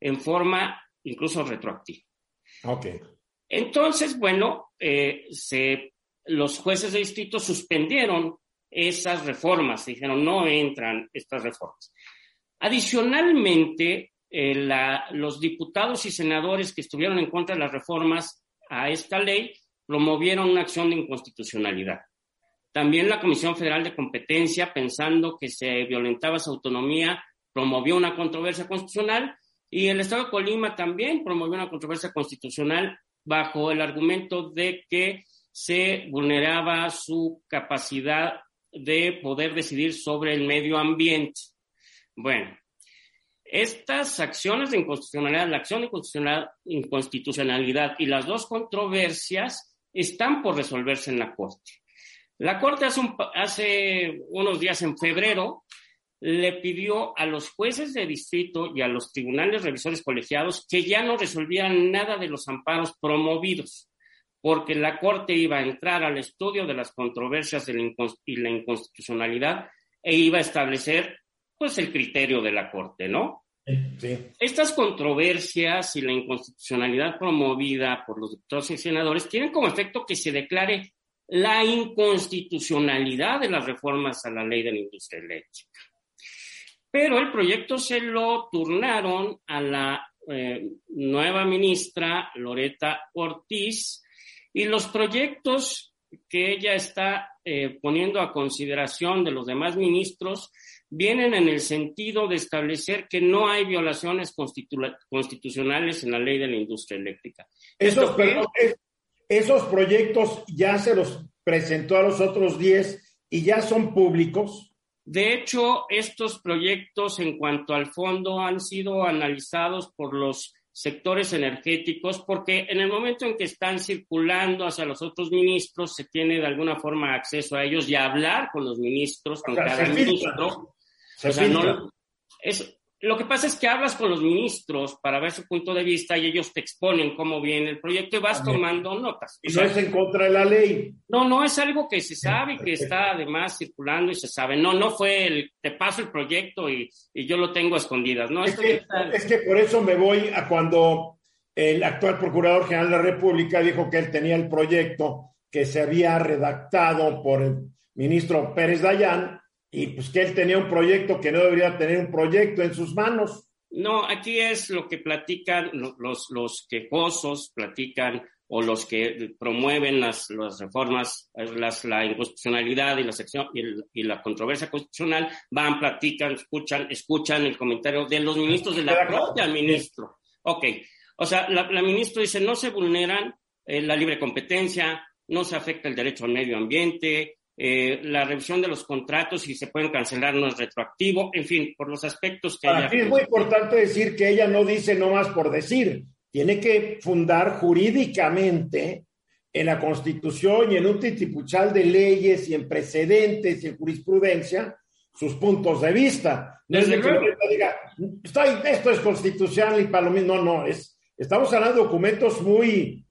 en forma incluso retroactiva. Ok. Entonces, bueno, eh, se, los jueces de distrito suspendieron esas reformas, dijeron no entran estas reformas. Adicionalmente, eh, los diputados y senadores que estuvieron en contra de las reformas a esta ley promovieron una acción de inconstitucionalidad. También la Comisión Federal de Competencia, pensando que se violentaba su autonomía, promovió una controversia constitucional y el Estado de Colima también promovió una controversia constitucional bajo el argumento de que se vulneraba su capacidad de poder decidir sobre el medio ambiente. Bueno, estas acciones de inconstitucionalidad, la acción de inconstitucionalidad y las dos controversias están por resolverse en la Corte. La Corte hace, hace unos días, en febrero, le pidió a los jueces de distrito y a los tribunales revisores colegiados que ya no resolvieran nada de los amparos promovidos porque la Corte iba a entrar al estudio de las controversias y la inconstitucionalidad e iba a establecer pues el criterio de la Corte, ¿no? Estas controversias y la inconstitucionalidad promovida por los diputados y senadores tienen como efecto que se declare la inconstitucionalidad de las reformas a la ley de la industria eléctrica. Pero el proyecto se lo turnaron a la eh, nueva ministra Loreta Ortiz y los proyectos que ella está eh, poniendo a consideración de los demás ministros vienen en el sentido de establecer que no hay violaciones constitucionales en la ley de la industria eléctrica. Esos, esos proyectos ya se los presentó a los otros 10 y ya son públicos. De hecho, estos proyectos en cuanto al fondo han sido analizados por los sectores energéticos porque en el momento en que están circulando hacia los otros ministros se tiene de alguna forma acceso a ellos y hablar con los ministros, con cada ministro. o sea, no, es, lo que pasa es que hablas con los ministros para ver su punto de vista y ellos te exponen cómo viene el proyecto y vas tomando notas. Y no es en contra de la ley. No, no es algo que se sabe y que está además circulando y se sabe. No, no fue el, te paso el proyecto y, yo lo tengo a escondidas. No, es, que, es que por eso me voy a cuando el actual Procurador General de la República dijo que él tenía el proyecto que se había redactado por el ministro Pérez Dayán y pues que él tenía un proyecto que no debería tener un proyecto en sus manos. No, aquí es lo que platican los, los quejosos, platican o los que promueven las, las reformas, las, la inconstitucionalidad y la sección y, la controversia constitucional, van, platican, escuchan, escuchan el comentario de los ministros de la propia ministro. Ok, o sea, la, la ministra dice, no se vulneran eh, la libre competencia, no se afecta el derecho al medio ambiente, eh, la revisión de los contratos y se pueden cancelar no es retroactivo, en fin, por los aspectos que... Para es muy importante decir que ella no dice no más por decir, tiene que fundar jurídicamente en la Constitución y en un titipuchal de leyes y en precedentes y en jurisprudencia sus puntos de vista. No es de que diga, esto es constitucional y para lo mismo, no, no, es, estamos hablando de documentos muy,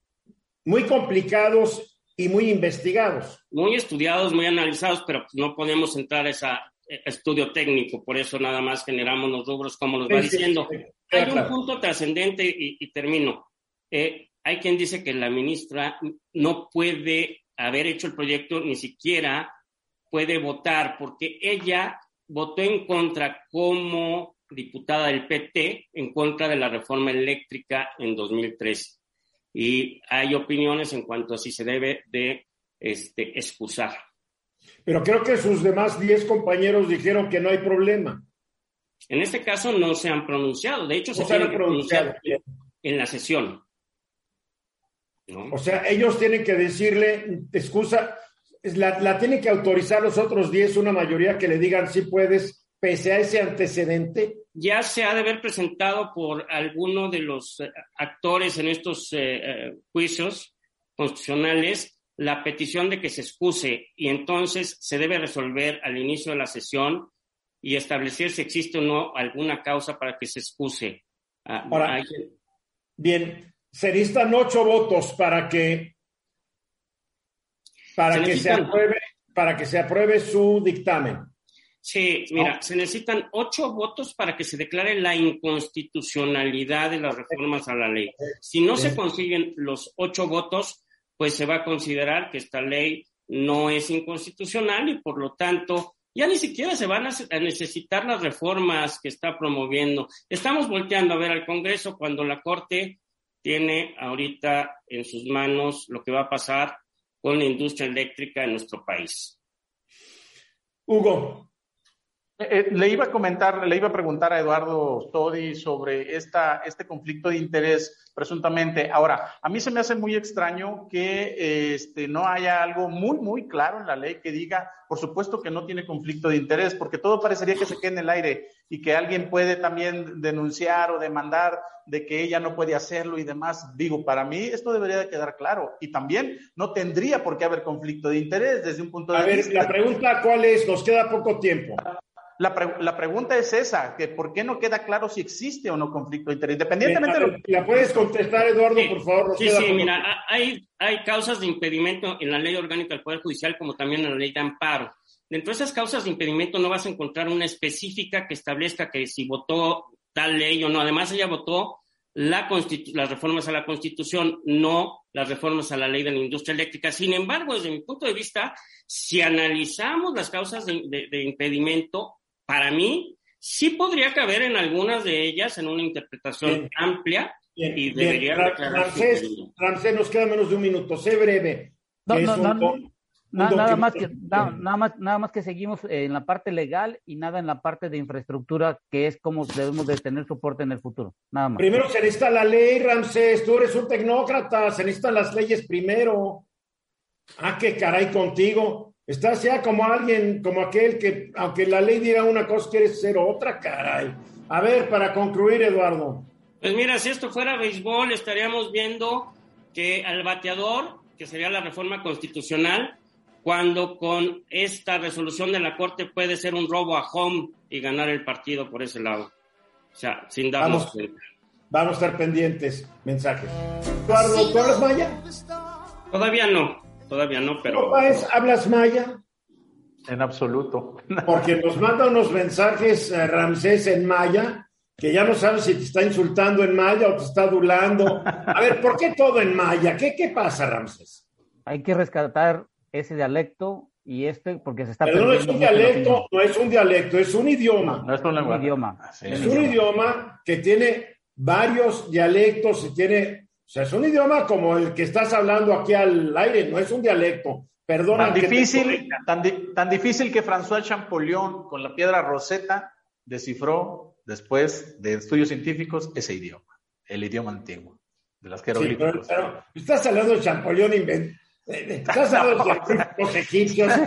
muy complicados y muy investigados. Muy estudiados, muy analizados, pero no podemos entrar a ese estudio técnico, por eso nada más generamos los rubros como los va diciendo. Hay un punto trascendente y, termino. Eh, hay quien dice que la ministra no puede haber hecho el proyecto, ni siquiera puede votar, porque ella votó en contra como diputada del PT, en contra de la reforma eléctrica en 2013 y hay opiniones en cuanto a si se debe de este, excusar. Pero creo que sus demás 10 compañeros dijeron que no hay problema. En este caso no se han pronunciado, de hecho se, han pronunciado en la sesión. O sea, ellos tienen que decirle, excusa, la, la tienen que autorizar los otros 10, una mayoría que le digan si puedes, pese a ese antecedente ya se ha de haber presentado por alguno de los eh, actores en estos eh, eh, juicios constitucionales la petición de que se excuse y entonces se debe resolver al inicio de la sesión y establecer si existe o no alguna causa para que se excuse. Ah, bien, se necesitan ocho votos para que para que se apruebe para que se apruebe su dictamen. Sí, mira, se necesitan ocho votos para que se declare la inconstitucionalidad de las reformas a la ley. Si no se consiguen los ocho votos, pues se va a considerar que esta ley no es inconstitucional y por lo tanto ya ni siquiera se van a, necesitar las reformas que está promoviendo. Estamos volteando a ver al Congreso cuando la Corte tiene ahorita en sus manos lo que va a pasar con la industria eléctrica en nuestro país. Hugo, eh, eh, le iba a comentar, le iba a preguntar a Eduardo Todi sobre esta, este conflicto de interés presuntamente. Ahora, a mí se me hace muy extraño que este, no haya algo muy, muy claro en la ley que diga, por supuesto que no tiene conflicto de interés, porque todo parecería que se quede en el aire y que alguien puede también denunciar o demandar de que ella no puede hacerlo y demás. Digo, para mí esto debería de quedar claro. Y también no tendría por qué haber conflicto de interés desde un punto de vista. A ver, la pregunta cuál es, nos queda poco tiempo. La, la, pregunta es esa, que ¿por qué no queda claro si existe o no conflicto de interés? Independientemente de lo que... ¿La puedes contestar, Eduardo, por favor? Sí, sí, mira, hay, hay causas de impedimento en la ley orgánica del Poder Judicial como también en la ley de amparo. Dentro de esas causas de impedimento no vas a encontrar una específica que establezca que si votó tal ley o no. Además, ella votó la las reformas a la Constitución, no las reformas a la ley de la industria eléctrica. Sin embargo, desde mi punto de vista, si analizamos las causas de, impedimento, para mí sí podría caber en algunas de ellas en una interpretación amplia y debería Ramsés, nos queda menos de un minuto. Sé breve. No, no, nada, más que, nada, más, nada más que seguimos en la parte legal y nada en la parte de infraestructura, que es como debemos de tener soporte en el futuro. Nada más. Primero se necesita la ley, Ramsés. Tú eres un tecnócrata, se necesitan las leyes primero. Ah, qué caray contigo. Estás ya como alguien, como aquel que, aunque la ley diga una cosa, quieres ser otra, caray. A ver, para concluir, Eduardo. Pues mira, si esto fuera béisbol, estaríamos viendo que al bateador, que sería la reforma constitucional, cuando con esta resolución de la Corte puede ser un robo a home y ganar el partido por ese lado. O sea, sin darnos vamos, Vamos a estar pendientes. Mensajes. Eduardo, ¿tú hablas maya? Todavía no, todavía no, pero... ¿Hablas maya? En absoluto. Porque nos manda unos mensajes eh, Ramsés en maya que ya no sabes si te está insultando en maya o te está adulando. A ver, ¿por qué todo en maya? ¿Qué, qué pasa, Ramsés? Hay que rescatar ese dialecto y este porque se está Pero no es un dialecto, no es un dialecto, es un idioma. No, es un, idioma. es un idioma que tiene varios dialectos y tiene, o sea, es un idioma como el que estás hablando aquí al aire, no es un dialecto. Perdona. Tan difícil, tan, tan, difícil que François Champollion con la piedra Rosetta descifró después de estudios científicos ese idioma, el idioma antiguo de las jeroglíficos. estás hablando de Champollion inventó Estás hablando de los egipcios.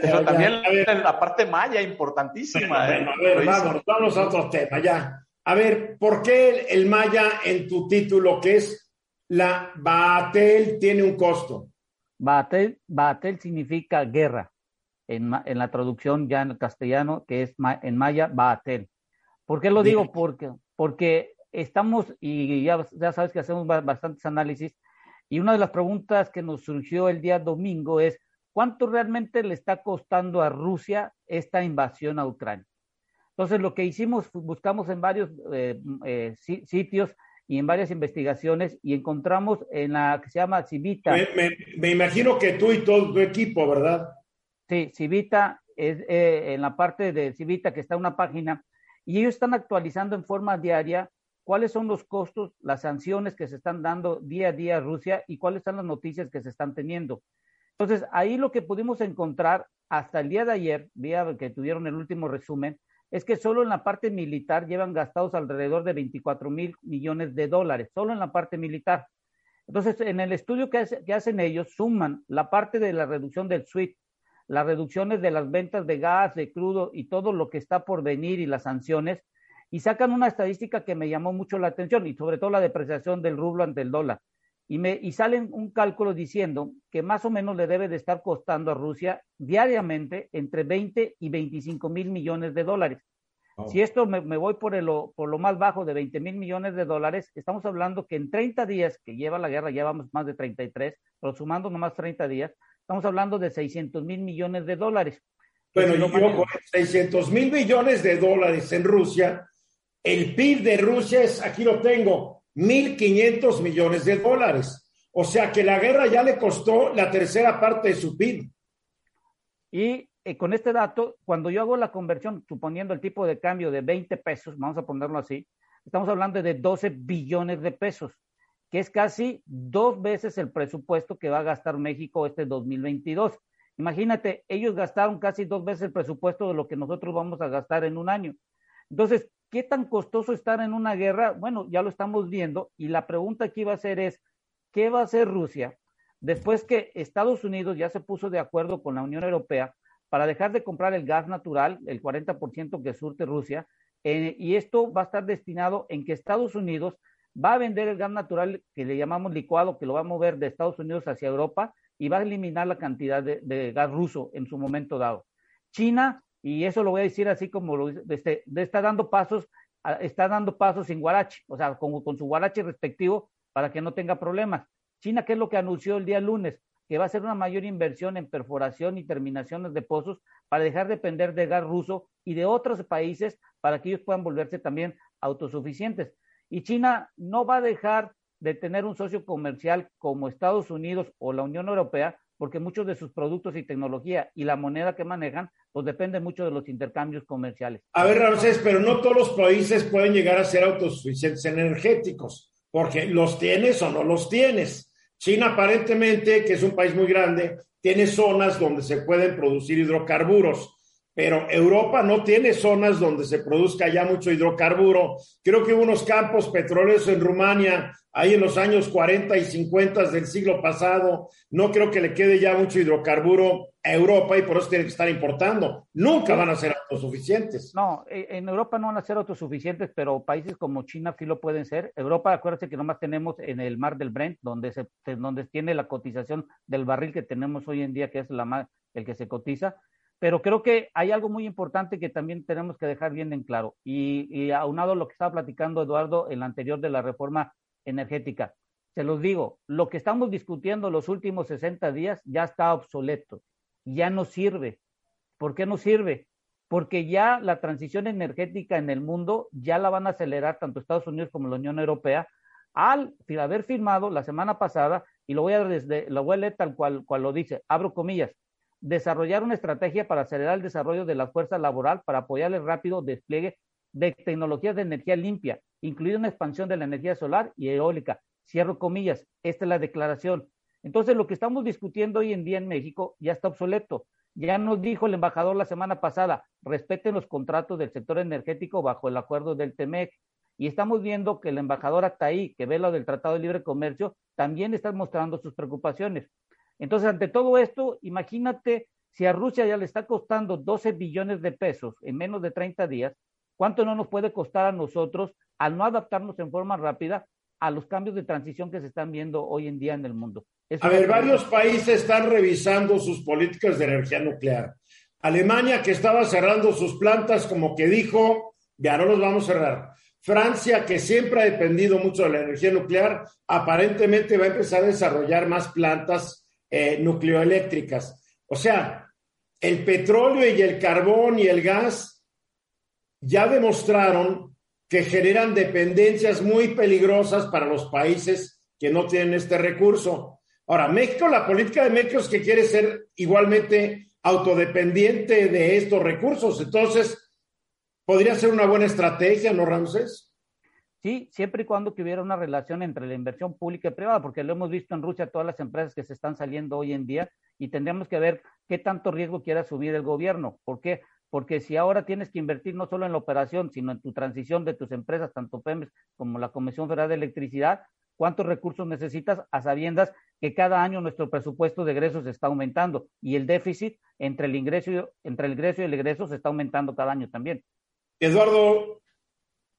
Pero también la parte maya importantísima. ¿eh? a ver, vamos, vamos a otro tema ya. A ver, ¿por qué el maya en tu título, que es la Baatel, tiene un costo? Baatel, Baatel significa guerra. En, en, la traducción ya en el castellano, que es en maya Baatel. ¿Por qué lo digo? Porque, porque estamos, y ya, ya sabes que hacemos bastantes análisis, y una de las preguntas que nos surgió el día domingo es, ¿cuánto realmente le está costando a Rusia esta invasión a Ucrania? Entonces, lo que hicimos, buscamos en varios eh, eh, sitios y en varias investigaciones y encontramos en la que se llama Civita. Me, imagino que tú y todo tu equipo, ¿verdad? Sí, Civita es eh, en la parte de Civita que está una página y ellos están actualizando en forma diaria cuáles son los costos, las sanciones que se están dando día a día a Rusia y cuáles son las noticias que se están teniendo. Entonces, ahí lo que pudimos encontrar hasta el día de ayer, día que tuvieron el último resumen, es que solo en la parte militar llevan gastados alrededor de 24 mil millones de dólares, solo en la parte militar. Entonces, en el estudio que, hacen ellos, suman la parte de la reducción del SWIFT, las reducciones de las ventas de gas, de crudo y todo lo que está por venir y las sanciones, y sacan una estadística que me llamó mucho la atención y sobre todo la depreciación del rublo ante el dólar. Y, me, y salen un cálculo diciendo que más o menos le debe de estar costando a Rusia diariamente entre 20 y 25 mil millones de dólares. Si esto me, voy por, el, por lo más bajo de 20 mil millones de dólares, estamos hablando que en 30 días que lleva la guerra, llevamos más de 33, pero sumando nomás 30 días, estamos hablando de 600 mil millones de dólares. Bueno, yo con 600 mil millones de dólares en Rusia el PIB de Rusia es, aquí lo tengo, 1.500 millones de dólares. O sea que la guerra ya le costó la tercera parte de su PIB. Y eh, con este dato, cuando yo hago la conversión, suponiendo el tipo de cambio de 20 pesos, vamos a ponerlo así, estamos hablando de 12 billones de pesos, que es casi dos veces el presupuesto que va a gastar México este 2022. Imagínate, ellos gastaron casi dos veces el presupuesto de lo que nosotros vamos a gastar en un año. Entonces, ¿Qué tan costoso estar en una guerra? Bueno, ya lo estamos viendo y la pregunta aquí va a ser es, ¿qué va a hacer Rusia después que Estados Unidos ya se puso de acuerdo con la Unión Europea para dejar de comprar el gas natural, el 40% que surte Rusia, eh, y esto va a estar destinado en que Estados Unidos va a vender el gas natural que le llamamos licuado, que lo va a mover de Estados Unidos hacia Europa y va a eliminar la cantidad de gas ruso en su momento dado. China y eso lo voy a decir así como lo este, está dando pasos, está dando pasos sin guarache, o sea, con, con su guarache respectivo para que no tenga problemas. China, ¿qué es lo que anunció el día lunes? que va a ser una mayor inversión en perforación y terminaciones de pozos para dejar de depender de gas ruso y de otros países para que ellos puedan volverse también autosuficientes. Y China no va a dejar de tener un socio comercial como Estados Unidos o la Unión Europea, porque muchos de sus productos y tecnología y la moneda que manejan, pues depende mucho de los intercambios comerciales. A ver, Ramsés, pero no todos los países pueden llegar a ser autosuficientes energéticos, porque los tienes o no los tienes. China aparentemente, que es un país muy grande, tiene zonas donde se pueden producir hidrocarburos pero Europa no tiene zonas donde se produzca ya mucho hidrocarburo. Creo que hubo unos campos petroleros en Rumania, ahí en los años 40 y 50 del siglo pasado. No creo que le quede ya mucho hidrocarburo a Europa y por eso tienen que estar importando. Nunca van a ser autosuficientes. No, e, en Europa no van a ser autosuficientes, pero países como China sí lo pueden ser. Europa, acuérdense que nomás tenemos en el mar del Brent, donde, se, donde tiene la cotización del barril que tenemos hoy en día, que es la, el que se cotiza pero creo que hay algo muy importante que también tenemos que dejar bien en claro. Y, aunado a lo que estaba platicando Eduardo en la anterior de la reforma energética, se los digo, lo que estamos discutiendo los últimos 60 días ya está obsoleto, ya no sirve. ¿Por qué no sirve? Porque ya la transición energética en el mundo ya la van a acelerar tanto Estados Unidos como la Unión Europea al haber firmado la semana pasada, y lo voy a, desde, lo voy a leer tal cual, cual lo dice, abro comillas, desarrollar una estrategia para acelerar el desarrollo de la fuerza laboral para apoyar el rápido despliegue de tecnologías de energía limpia, incluida una expansión de la energía solar y eólica. Cierro comillas, esta es la declaración. Entonces, lo que estamos discutiendo hoy en día en México ya está obsoleto. Ya nos dijo el embajador la semana pasada, respeten los contratos del sector energético bajo el acuerdo del TEMEC. Y estamos viendo que el embajador ahí, que ve lo del Tratado de Libre Comercio, también está mostrando sus preocupaciones. Entonces, ante todo esto, imagínate si a Rusia ya le está costando 12 billones de pesos en menos de 30 días, ¿cuánto no nos puede costar a nosotros al no adaptarnos en forma rápida a los cambios de transición que se están viendo hoy en día en el mundo? a ver, varios países están revisando sus políticas de energía nuclear. Alemania, que estaba cerrando sus plantas, como que dijo, ya no los vamos a cerrar. Francia, que siempre ha dependido mucho de la energía nuclear, aparentemente va a empezar a desarrollar más plantas eh, nucleoeléctricas. O sea, el petróleo y el carbón y el gas ya demostraron que generan dependencias muy peligrosas para los países que no tienen este recurso. Ahora, México, la política de México es que quiere ser igualmente autodependiente de estos recursos. Entonces, podría ser una buena estrategia, ¿no, Ramses? Sí, siempre y cuando que hubiera una relación entre la inversión pública y privada, porque lo hemos visto en Rusia, todas las empresas que se están saliendo hoy en día, y tendríamos que ver qué tanto riesgo quiere asumir el gobierno. ¿Por qué? Porque si ahora tienes que invertir no solo en la operación, sino en tu transición de tus empresas, tanto PEMES como la Comisión Federal de Electricidad, ¿cuántos recursos necesitas a sabiendas que cada año nuestro presupuesto de egresos está aumentando y el déficit entre el ingreso, entre el ingreso y el egreso se está aumentando cada año también? Eduardo,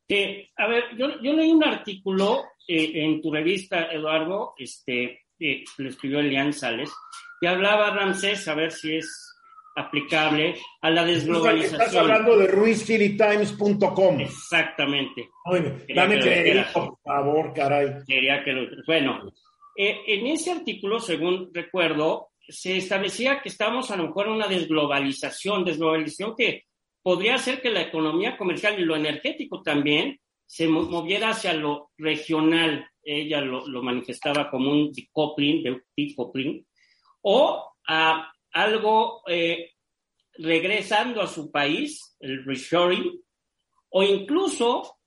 que, a ver, yo, yo leí un artículo eh, en tu revista, Eduardo, este, eh, lo escribió Elian Sales, que hablaba, Ramsés, a ver si es aplicable a la desglobalización. Estás hablando de ruizkilitimes.com. Exactamente. dame que por favor, caray. Quería que lo, bueno, eh, en ese artículo, según recuerdo, se establecía que estamos a lo mejor en una desglobalización, desglobalización que podría ser que la economía comercial y lo energético también se moviera hacia lo regional. Ella lo, manifestaba como un decoupling, de decoupling, o a algo eh, regresando a su país, el reshoring, o incluso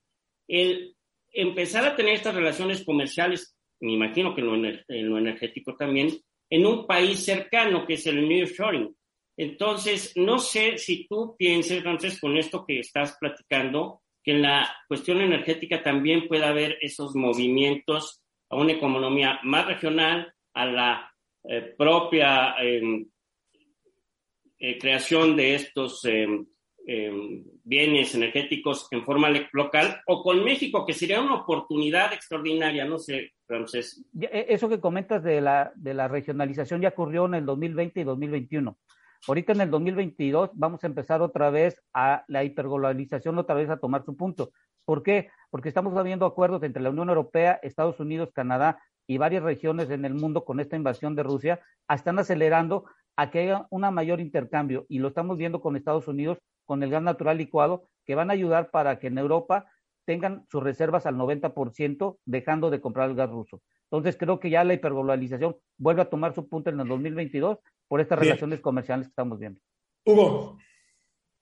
el empezar a tener estas relaciones comerciales, me imagino que en lo, energético también, en un país cercano que es el nearshoring. Entonces, no sé si tú piensas, entonces, con esto que estás platicando, que en la cuestión energética también puede haber esos movimientos a una economía más regional, a la eh, propia em, eh, creación de estos em, em, bienes energéticos en forma local, o con México, que sería una oportunidad extraordinaria, no sé, Ramsés. E, eso que comentas de la, de la regionalización ya ocurrió en el 2020 y 2021. Ahorita en el 2022 vamos a empezar otra vez a la hiperglobalización, otra vez a tomar su punto. ¿Por qué? Porque estamos habiendo acuerdos entre la Unión Europea, Estados Unidos, Canadá, y varias regiones en el mundo con esta invasión de Rusia están acelerando a que haya un mayor intercambio y lo estamos viendo con Estados Unidos con el gas natural licuado que van a ayudar para que en Europa tengan sus reservas al 90% dejando de comprar el gas ruso. Entonces creo que ya la hiperglobalización vuelve a tomar su punto en el 2022 por estas relaciones comerciales que estamos viendo. Hugo.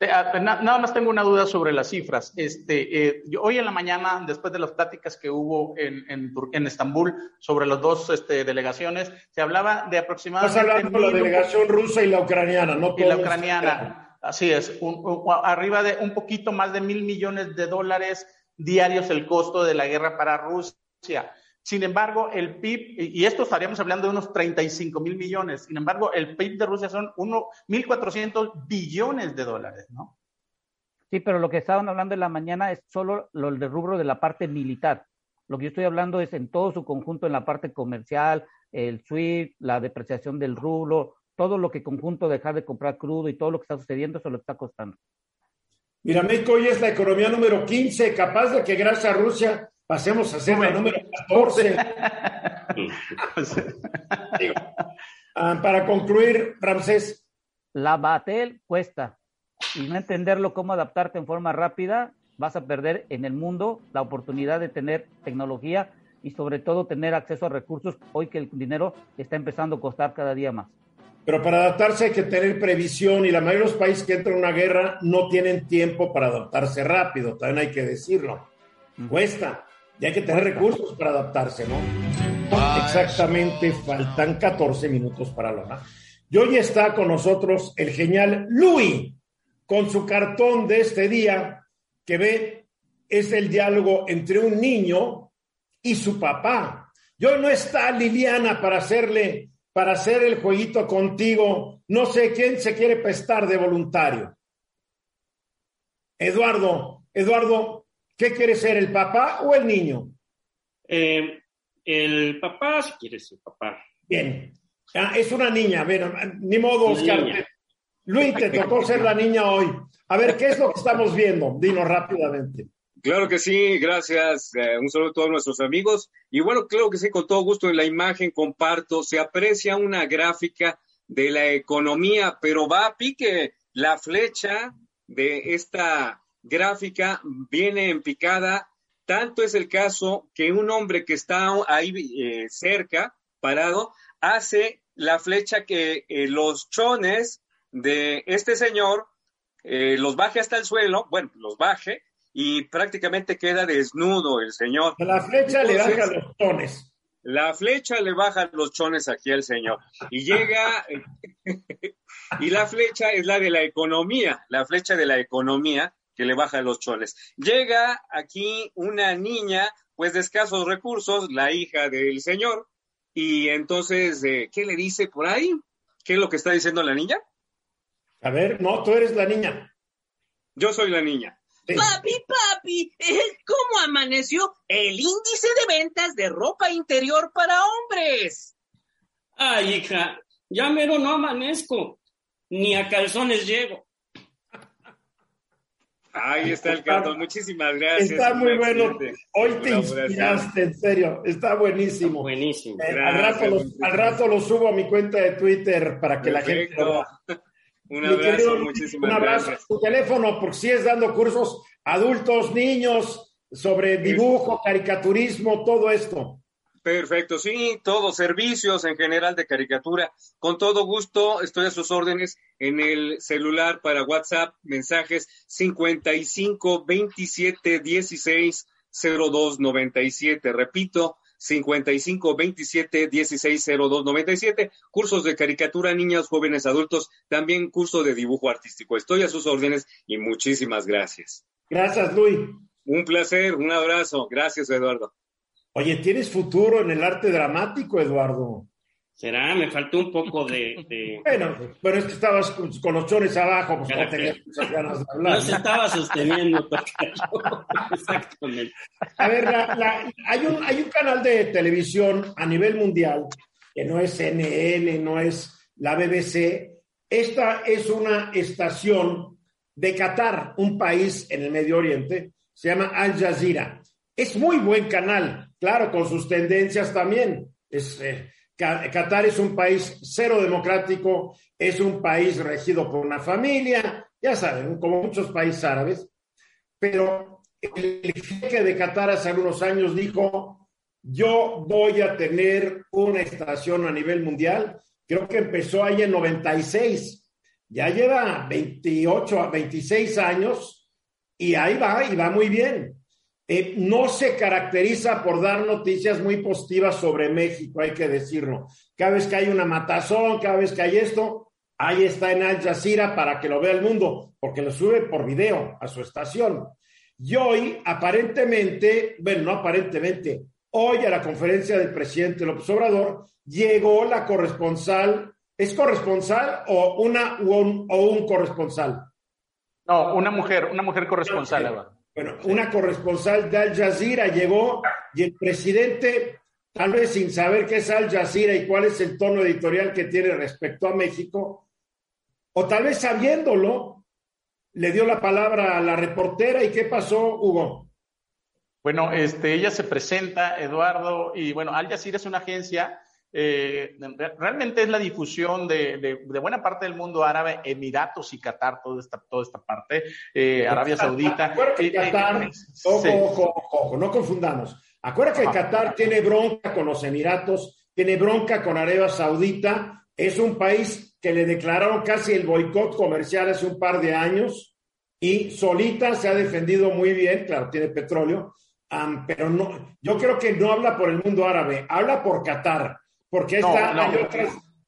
Ah, nada más tengo una duda sobre las cifras. Este, eh, hoy en la mañana, después de las pláticas que hubo en, en, Estambul sobre las dos este, delegaciones, se hablaba de aproximadamente. Estás hablando de la delegación rusa y la ucraniana, ¿no? Y la ucraniana. Así es, arriba de un poquito más de mil millones de dólares diarios el costo de la guerra para Rusia. Sin embargo, el PIB, y esto estaríamos hablando de unos 35 mil millones, sin embargo, el PIB de Rusia son 1.400 billones de dólares, ¿no? Sí, pero lo que estaban hablando en la mañana es solo lo del rubro de la parte militar. Lo que yo estoy hablando es en todo su conjunto, en la parte comercial, el SWIFT, la depreciación del rublo, todo lo que conjunto dejar de comprar crudo y todo lo que está sucediendo, eso lo está costando. Mira, México hoy es la economía número 15, capaz de que gracias a Rusia pasemos a ser la número 14. Ah, para concluir, Ramsés. La Batel cuesta. Y no entenderlo cómo adaptarte en forma rápida, vas a perder en el mundo la oportunidad de tener tecnología y sobre todo tener acceso a recursos hoy que el dinero está empezando a costar cada día más. Pero para adaptarse hay que tener previsión y la mayoría de los países que entran en una guerra no tienen tiempo para adaptarse rápido, también hay que decirlo. Cuesta. Y hay que tener recursos para adaptarse, ¿no? Exactamente, faltan 14 minutos para la hora. Y hoy está con nosotros el genial Louis, con su cartón de este día, que ve, es el diálogo entre un niño y su papá. Y hoy no está Liliana para hacerle, para hacer el jueguito contigo. No sé quién se quiere prestar de voluntario. Eduardo, Eduardo, ¿Qué quiere ser, el papá o el niño? Eh, el papá, si quiere ser papá. Bien. Ah, es una niña, ver, ni modo, Oscar. Luis, te tocó ser la niña hoy. A ver, ¿qué es lo que estamos viendo? Dinos rápidamente. Claro que sí, gracias. Eh, un saludo a todos nuestros amigos. Y bueno, claro que sí, con todo gusto en la imagen comparto. Se aprecia una gráfica de la economía, pero va a pique la flecha de esta gráfica viene en picada. Tanto es el caso que un hombre que está ahí eh, cerca, parado, hace la flecha que eh, los chones de este señor eh, los baje hasta el suelo, bueno, los baje y prácticamente queda desnudo el señor. La flecha le baja los chones. La flecha le baja los chones aquí al señor y llega, y la flecha es la de la economía, la flecha de la economía, que le baja los choles. Llega aquí una niña, pues de escasos recursos, la hija del señor, y entonces, eh, ¿qué le dice por ahí? ¿Qué es lo que está diciendo la niña? A ver, no, tú eres la niña. Yo soy la niña. Papi, papi, ¿cómo amaneció el índice de ventas de ropa interior para hombres? Ay, hija, ya mero no amanezco, ni a calzones llego. Ahí está el cartón, muchísimas gracias. Está muy bueno. Hoy te inspiraste, en serio, está buenísimo. Buenísimo. Eh, al, rato lo, subo a mi cuenta de Twitter para que la gente lo Un abrazo, muchísimas un abrazo. gracias. Tu teléfono, porque si es dando cursos adultos, niños, sobre dibujo, caricaturismo, todo esto. Perfecto, sí, todos servicios en general de caricatura. Con todo gusto, estoy a sus órdenes en el celular para WhatsApp, mensajes 55 27 16 02 97. Repito, 55 27 16 02 97. Cursos de caricatura, niños, jóvenes, adultos, también curso de dibujo artístico. Estoy a sus órdenes y muchísimas gracias. Gracias, Luis. Un placer, un abrazo. Gracias, Eduardo. Oye, ¿tienes futuro en el arte dramático, Eduardo? Será, me faltó un poco de. Bueno, pero es que estabas con, los chones abajo, pues no tenías muchas ganas de hablar. No se estaba sosteniendo, Exactamente. A ver, hay, un, hay un canal de televisión a nivel mundial que no es CNN, no es la BBC. Esta es una estación de Qatar, un país en el Medio Oriente, se llama Al Jazeera. Es muy buen canal, claro, con sus tendencias también, eh, Qatar es un país cero democrático, es un país regido por una familia, ya saben, como muchos países árabes, pero el jefe de Qatar hace algunos años dijo, yo voy a tener una estación a nivel mundial, creo que empezó ahí en 96, ya lleva 28 a 26 años y ahí va, y va muy bien. Eh, no se caracteriza por dar noticias muy positivas sobre México, hay que decirlo. Cada vez que hay una matazón, cada vez que hay esto, ahí está en Al Jazeera para que lo vea el mundo, porque lo sube por video a su estación. Y hoy, aparentemente, bueno, no aparentemente, hoy a la conferencia del presidente López Obrador llegó la corresponsal, ¿es corresponsal o, una, o, un, corresponsal? No, una mujer, una mujer corresponsal. Bueno, una corresponsal de Al Jazeera llegó y el presidente, tal vez sin saber qué es Al Jazeera y cuál es el tono editorial que tiene respecto a México, o tal vez sabiéndolo, le dio la palabra a la reportera y ¿qué pasó, Hugo? Bueno, este, ella se presenta, Eduardo, y bueno, Al Jazeera es una agencia eh, realmente es la difusión de, buena parte del mundo árabe, Emiratos y Qatar, toda esta, toda esta parte, eh, Arabia Saudita. Eh, Qatar, ojo, ojo, no confundamos. Acuérdate que Qatar tiene bronca con los Emiratos, tiene bronca con Arabia Saudita, es un país que le declararon casi el boicot comercial hace un par de años y solita se ha defendido muy bien, claro, tiene petróleo, pero no, yo creo que no habla por el mundo árabe, habla por Qatar porque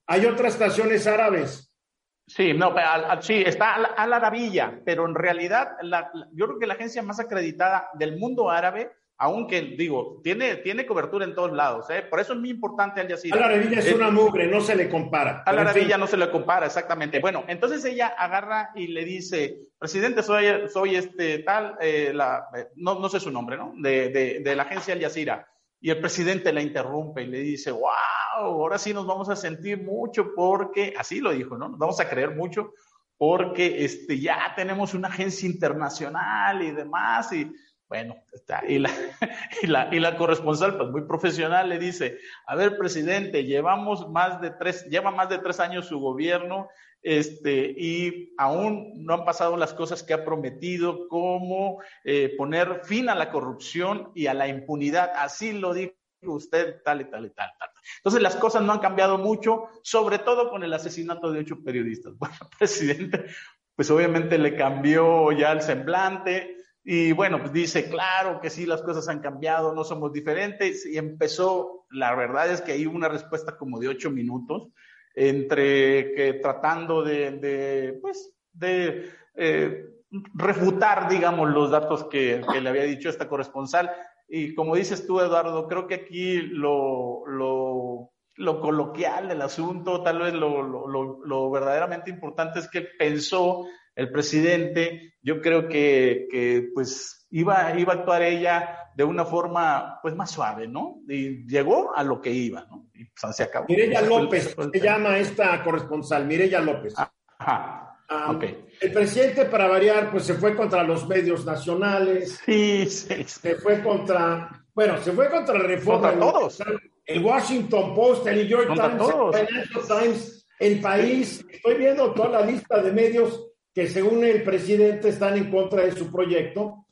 hay, otras, estaciones árabes. Sí, no, sí, está a la, Arabilla, pero en realidad yo creo que la agencia más acreditada del mundo árabe, aunque digo, tiene, tiene cobertura en todos lados, ¿eh? por eso es muy importante Al Jazeera. Al Arabilla es, una mugre, no se le compara. Al Arabilla no se le compara, exactamente. Bueno, entonces ella agarra y le dice, presidente, soy, soy este tal, eh, la, eh, no, no sé su nombre, ¿no? De, de, de la agencia Al Jazeera. Y el presidente la interrumpe y le dice, wow, ahora sí nos vamos a sentir mucho porque, así lo dijo, ¿no? Nos vamos a creer mucho porque este, ya tenemos una agencia internacional y demás. Y bueno, está. Y la, y la, y la corresponsal, pues muy profesional, le dice, a ver, presidente, llevamos más de tres, lleva más de tres años su gobierno este, y aún no han pasado las cosas que ha prometido, como eh, poner fin a la corrupción y a la impunidad. Así lo dijo usted, tal y tal y tal, tal. Entonces las cosas no han cambiado mucho, sobre todo con el asesinato de ocho periodistas. Bueno, presidente, pues obviamente le cambió ya el semblante. Y bueno, pues dice, claro que sí, las cosas han cambiado, no somos diferentes. Y empezó, la verdad es que hay una respuesta como de ocho minutos, entre que tratando de, pues, de eh, refutar, digamos, los datos que, le había dicho esta corresponsal. Y como dices tú, Eduardo, creo que aquí lo, lo, lo coloquial del asunto, tal vez lo, lo, lo, verdaderamente importante es que pensó el presidente, yo creo que, que pues iba, iba a actuar ella de una forma pues más suave, ¿no? Y llegó a lo que iba, ¿no? Y pues, se acabó. Mireya López, se llama esta corresponsal, Mireya López. Ajá. El presidente, para variar, pues se fue contra los medios nacionales. Sí, sí. Se fue contra, bueno, se fue contra reforma. Contra todos. El Washington Post, el New York Times, el Financial Times, el país. Estoy viendo toda la lista de medios que según el presidente están en contra de su proyecto.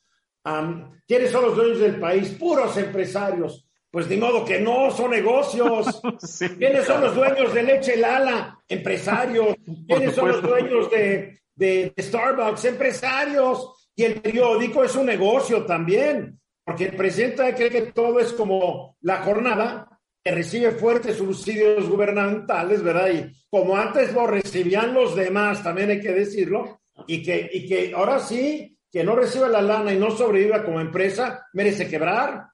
¿Quiénes son los dueños del país? Puros empresarios. Pues de modo que no, son negocios. ¿Quiénes son los dueños de Leche Lala? Empresarios. ¿Quiénes son los dueños de, de, Starbucks? Empresarios. Y el periódico es un negocio también, porque el presidente cree que todo es como la jornada, que recibe fuertes subsidios gubernamentales, ¿verdad? Y como antes lo recibían los demás, también hay que decirlo, y que, y que ahora sí, que no reciba la lana y no sobreviva como empresa, merece quebrar.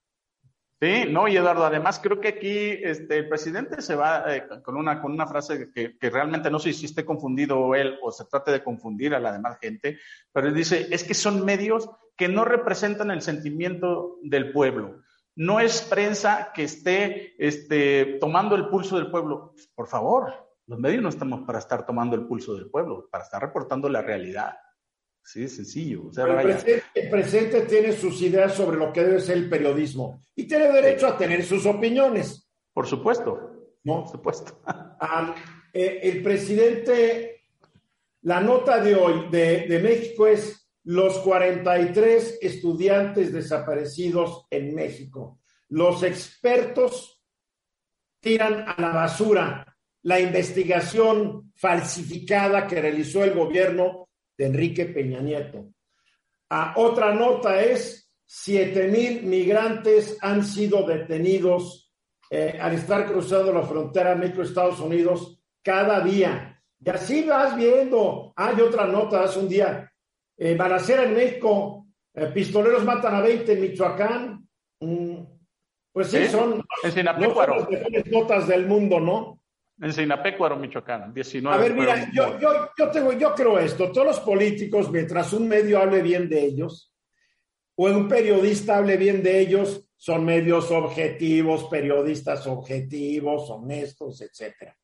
Sí, no, Eduardo, además creo que aquí este, el presidente se va eh, con, una, con una frase que, que, realmente no sé si esté confundido él o se trate de confundir a la demás gente, pero él dice, es que son medios que no representan el sentimiento del pueblo. No es prensa que esté este, tomando el pulso del pueblo. Por favor, los medios no estamos para estar tomando el pulso del pueblo, para estar reportando la realidad. Sí, sencillo. el, presidente, tiene sus ideas sobre lo que debe ser el periodismo y tiene derecho a tener sus opiniones. Por supuesto. ¿no? Por supuesto. Um, eh, el presidente, la nota de hoy de, de México es los 43 estudiantes desaparecidos en México. Los expertos tiran a la basura la investigación falsificada que realizó el gobierno de Enrique Peña Nieto. Ah, otra nota es, siete mil migrantes han sido detenidos eh, al estar cruzando la frontera México-Estados Unidos cada día. Y así vas viendo. Hay otra nota hace un día. Eh, balacera en México, eh, pistoleros matan a 20 en Michoacán. Mm, pues sí, ¿Sí? son no son las mejores notas del mundo, ¿no? En Sinapecuaro, Michoacán. 19. A ver, mira, yo, yo, yo, tengo, yo creo esto, todos los políticos, mientras un medio hable bien de ellos, o un periodista hable bien de ellos, son medios objetivos, periodistas objetivos, honestos, etcétera.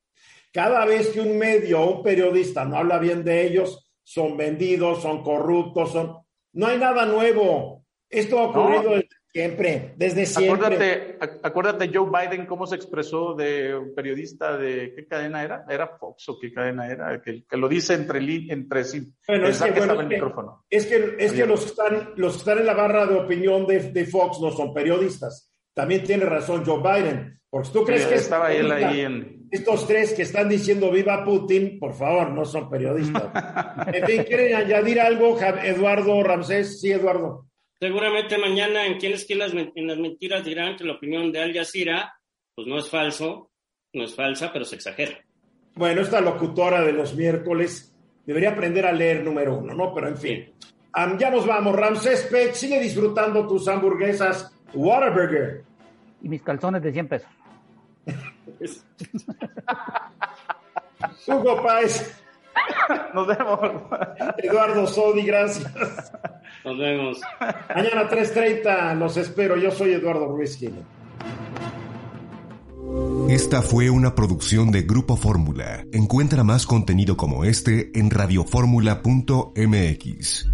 Cada vez que un medio o un periodista no habla bien de ellos, son vendidos, son corruptos, son... No hay nada nuevo. Esto ha ocurrido No. desde siempre, desde siempre. Acuérdate, ac- acuérdate Joe Biden cómo se expresó de un periodista de qué cadena era, era Fox o qué cadena era, que, que lo dice entre entre sí. Bueno, es que, bueno, el es que- micrófono. Es que, es que Bien. los, que están, los que están en la barra de opinión de, de Fox no son periodistas. También tiene razón Joe Biden. Porque tú crees Sí, que es estaba él ahí en estos tres que están diciendo viva Putin, por favor, no son periodistas. en fin, ¿quieren añadir algo, Eduardo Ramsés? Sí, Eduardo. Seguramente mañana en Quién es quién las, en las mentiras dirán que la opinión de Al Jazeera pues no es falso, no es falsa, pero se exagera. Bueno, esta locutora de los miércoles debería aprender a leer número uno, ¿no? Pero en fin. Am, ya nos vamos. Ramsés Peck, sigue disfrutando tus hamburguesas Whataburger. Y mis calzones de 100 pesos. Hugo Páez, Nos vemos. Eduardo Sodi, gracias. Nos vemos. Mañana 3.30 los espero. Yo soy Eduardo Ruiz Gil. Esta fue una producción de Grupo Fórmula. Encuentra más contenido como este en radioformula.mx.